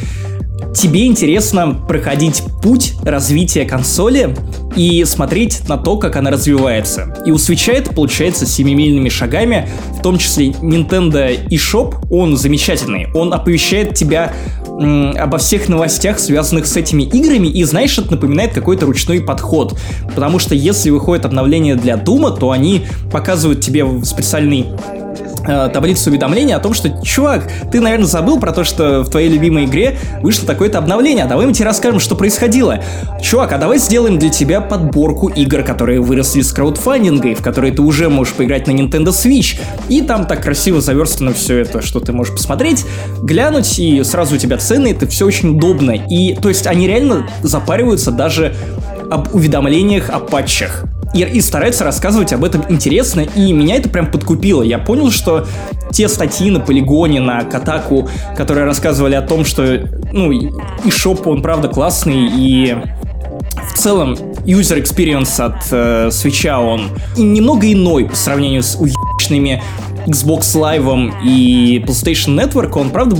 Тебе интересно проходить путь развития консоли и смотреть на то, как она развивается. И у Switch это получается семимильными шагами, в том числе Nintendo eShop, он замечательный. Он оповещает тебя обо всех новостях, связанных с этими играми, и знаешь, это напоминает какой-то ручной подход. Потому что если выходит обновление для Дума, то они показывают тебе специальный таблицу уведомлений о том, что, чувак, ты, наверное, забыл про то, что в твоей любимой игре вышло такое-то обновление, а давай мы тебе расскажем, что происходило. Чувак, а давай сделаем для тебя подборку игр, которые выросли с краудфандинга, и в которые ты уже можешь поиграть на Nintendo Switch. И там так красиво заверстано все это, что ты можешь посмотреть, глянуть, и сразу у тебя цены, это все очень удобно. И, то есть, они реально запариваются даже об уведомлениях о патчах и, и старается рассказывать об этом интересно, и меня это прям подкупило. Я понял, что те статьи на полигоне, на Катаку, которые рассказывали о том, что, ну, и шоп, он правда классный, и в целом user experience от э, Switch он немного иной по сравнению с уебищными Xbox Live и PlayStation Network, он, правда,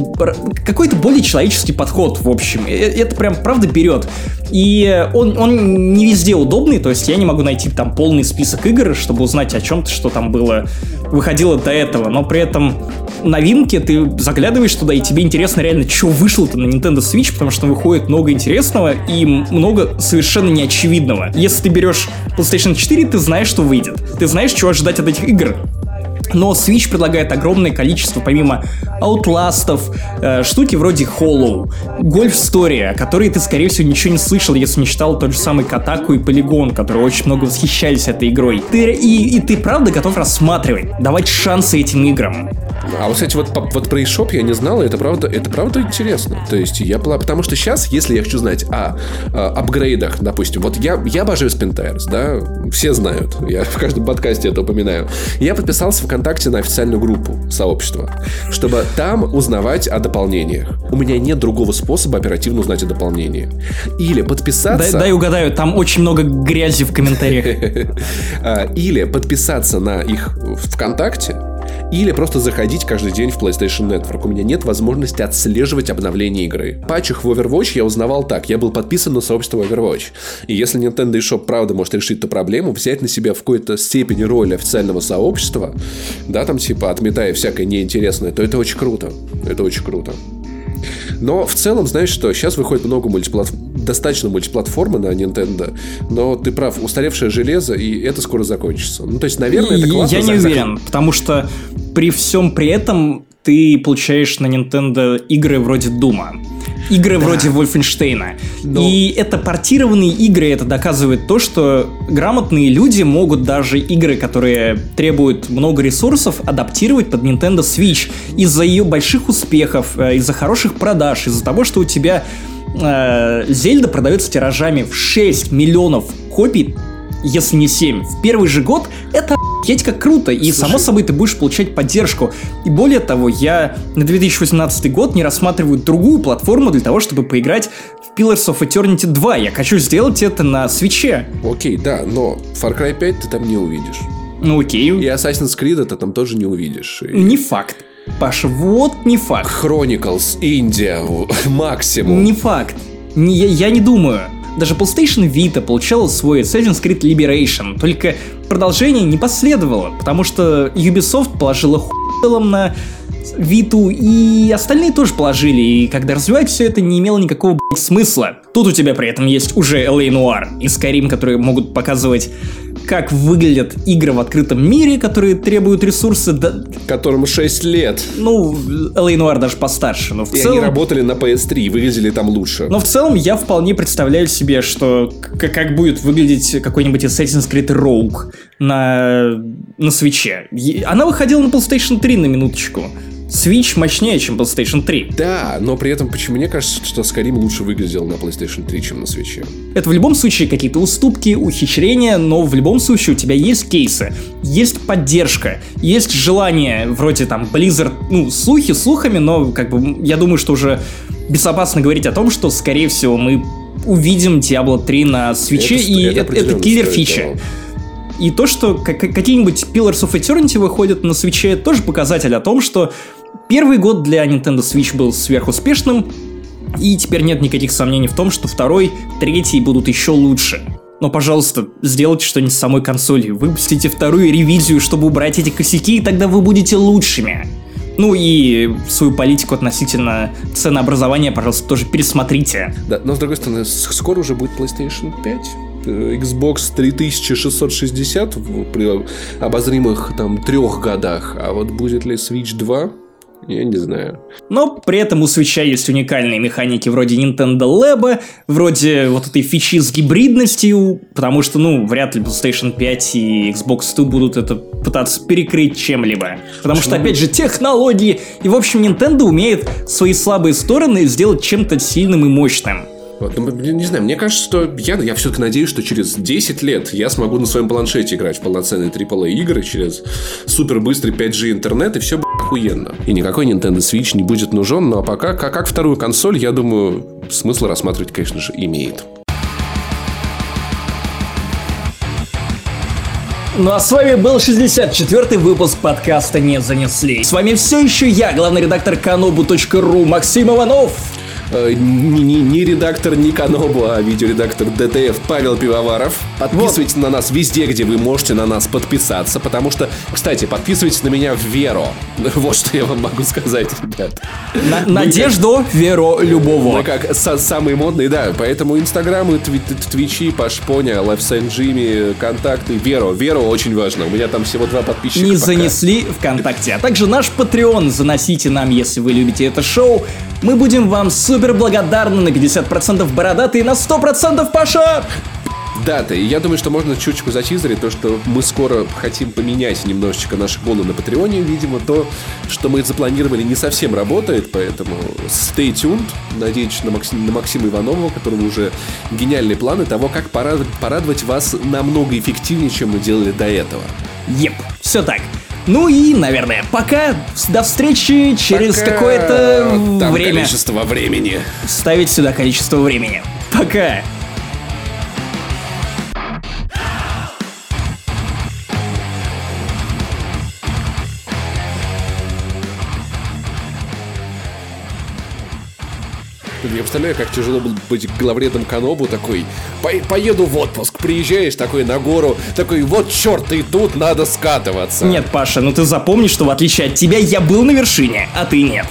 какой-то более человеческий подход, в общем. Это прям, правда, берет. И он, он не везде удобный, то есть я не могу найти там полный список игр, чтобы узнать о чем-то, что там было, выходило до этого, но при этом новинки, ты заглядываешь туда, и тебе интересно реально, что вышло-то на Nintendo Switch, потому что выходит много интересного и много совершенно неочевидного. Если ты берешь PlayStation 4, ты знаешь, что выйдет. Ты знаешь, чего ожидать от этих игр. Но Switch предлагает огромное количество, помимо Outlast'ов, э, штуки вроде Hollow, Golf Story, о которой ты, скорее всего, ничего не слышал, если не читал тот же самый Катаку и Polygon, которые очень много восхищались этой игрой. Ты, и, и ты правда готов рассматривать, давать шансы этим играм. А вот, кстати, вот, вот про eShop я не знал, и это правда, это правда интересно. То есть я потому что сейчас, если я хочу знать о, о апгрейдах, допустим, вот я, я обожаю Spintires, да, все знают, я в каждом подкасте это упоминаю. Я подписался ВКонтакте на официальную группу сообщества, чтобы там узнавать о дополнениях. У меня нет другого способа оперативно узнать о дополнении. Или подписаться... Дай, дай угадаю, там очень много грязи в комментариях. А, или подписаться на их ВКонтакте, или просто заходить каждый день в PlayStation Network. У меня нет возможности отслеживать обновления игры. Патчах в Overwatch я узнавал так. Я был подписан на сообщество Overwatch. И если Nintendo eShop правда может решить эту проблему, взять на себя в какой-то степени роль официального сообщества, да, там типа отметая всякое неинтересное, то это очень круто. Это очень круто. Но в целом, знаешь что, сейчас выходит много мультиплатформ достаточно мультиплатформы на Nintendo, но ты прав, устаревшее железо, и это скоро закончится. Ну, то есть, наверное, это классно. Я не уверен, потому что при всем при этом ты получаешь на Nintendo игры вроде Дума игры да. вроде Вольфенштейна. Но... И это портированные игры, это доказывает то, что грамотные люди могут даже игры, которые требуют много ресурсов, адаптировать под Nintendo Switch из-за ее больших успехов, э, из-за хороших продаж, из-за того, что у тебя э, Зельда продается тиражами в 6 миллионов копий если не 7, в первый же год, это охуеть как круто, и Слушай. само собой ты будешь получать поддержку. И более того, я на 2018 год не рассматриваю другую платформу для того, чтобы поиграть в Pillars of Eternity 2. Я хочу сделать это на свече. Окей, да, но Far Cry 5 ты там не увидишь. Ну окей. И Assassin's Creed ты там тоже не увидишь. И... Не факт. Паша, вот не факт. Chronicles, Индия, максимум. Не факт. Не, я, я не думаю. Даже PlayStation Vita получала свой Assassin's Creed Liberation, только продолжение не последовало, потому что Ubisoft положила хуй на Виту, и остальные тоже положили, и когда развивать все это не имело никакого смысла. Тут у тебя при этом есть уже LA Noir и Skyrim, которые могут показывать как выглядят игры в открытом мире, которые требуют ресурсы. Да... Которым 6 лет. Ну, LA Noir даже постарше, но в и целом... они работали на PS3, выглядели там лучше. Но в целом я вполне представляю себе, что как будет выглядеть какой-нибудь Assassin's Creed Rogue на, на свече. Она выходила на PlayStation 3 на минуточку. Switch мощнее, чем PlayStation 3. Да, но при этом почему мне кажется, что Skyrim лучше выглядел на PlayStation 3, чем на Switch. Это в любом случае какие-то уступки, ухищрения, но в любом случае у тебя есть кейсы, есть поддержка, есть желание, вроде там Blizzard, ну, слухи слухами, но как бы я думаю, что уже безопасно говорить о том, что, скорее всего, мы увидим Diablo 3 на свече, и это, это, это киллер фича. И то, что какие-нибудь Pillars of Eternity выходят на свече, тоже показатель о том, что Первый год для Nintendo Switch был сверхуспешным, и теперь нет никаких сомнений в том, что второй, третий будут еще лучше. Но, пожалуйста, сделайте что-нибудь с самой консолью. Выпустите вторую ревизию, чтобы убрать эти косяки, и тогда вы будете лучшими. Ну и свою политику относительно ценообразования, пожалуйста, тоже пересмотрите. Да, но с другой стороны, скоро уже будет PlayStation 5. Э, Xbox 3660 при обозримых там трех годах, а вот будет ли Switch 2, я не знаю. Но при этом у Switch есть уникальные механики вроде Nintendo Lab, вроде вот этой фичи с гибридностью, потому что, ну, вряд ли PlayStation 5 и Xbox 2 будут это пытаться перекрыть чем-либо. Потому что, опять же, технологии. И, в общем, Nintendo умеет свои слабые стороны сделать чем-то сильным и мощным. Вот, ну, не знаю, мне кажется, что я, я все-таки надеюсь, что через 10 лет я смогу на своем планшете играть в полноценные AAA игры через супер быстрый 5G интернет, и все охуенно. И никакой Nintendo Switch не будет нужен, но ну, а пока, как, как вторую консоль, я думаю, смысл рассматривать, конечно же, имеет. Ну а с вами был 64-й выпуск подкаста «Не занесли». С вами все еще я, главный редактор kanobu.ru Максим Иванов. Э, не, не, не редактор Никанобу, а видеоредактор ДТФ Павел Пивоваров. Подписывайтесь вот. на нас везде, где вы можете на нас подписаться, потому что, кстати, подписывайтесь на меня в Веру. Вот что я вам могу сказать, ребят. На, надежду, как, веру, любого. Мы как со, самые модные, да. Поэтому инстаграмы, тви, твичи, Пашпоня, Лайфсайн Джимми, контакты, Веру. Веру очень важно. У меня там всего два подписчика. Не пока. занесли ВКонтакте. А также наш Patreon. Заносите нам, если вы любите это шоу. Мы будем вам супер благодарны на 50% бородатый и на 100% Паша! даты. И я думаю, что можно чуточку зачизрить то, что мы скоро хотим поменять немножечко наши голы на Патреоне. Видимо, то, что мы запланировали, не совсем работает, поэтому stay tuned. Надеюсь на, Максим, на Максима Иванова, у которого уже гениальные планы того, как порадовать, вас намного эффективнее, чем мы делали до этого. Еп, все так. Ну и, наверное, пока. До встречи через какое-то время. количество времени. Ставить сюда количество времени. Пока. Я представляю, как тяжело было быть главредом Канобу такой. По поеду в отпуск, приезжаешь такой на гору, такой, вот черт, и тут надо скатываться. Нет, Паша, ну ты запомни, что в отличие от тебя я был на вершине, а ты нет.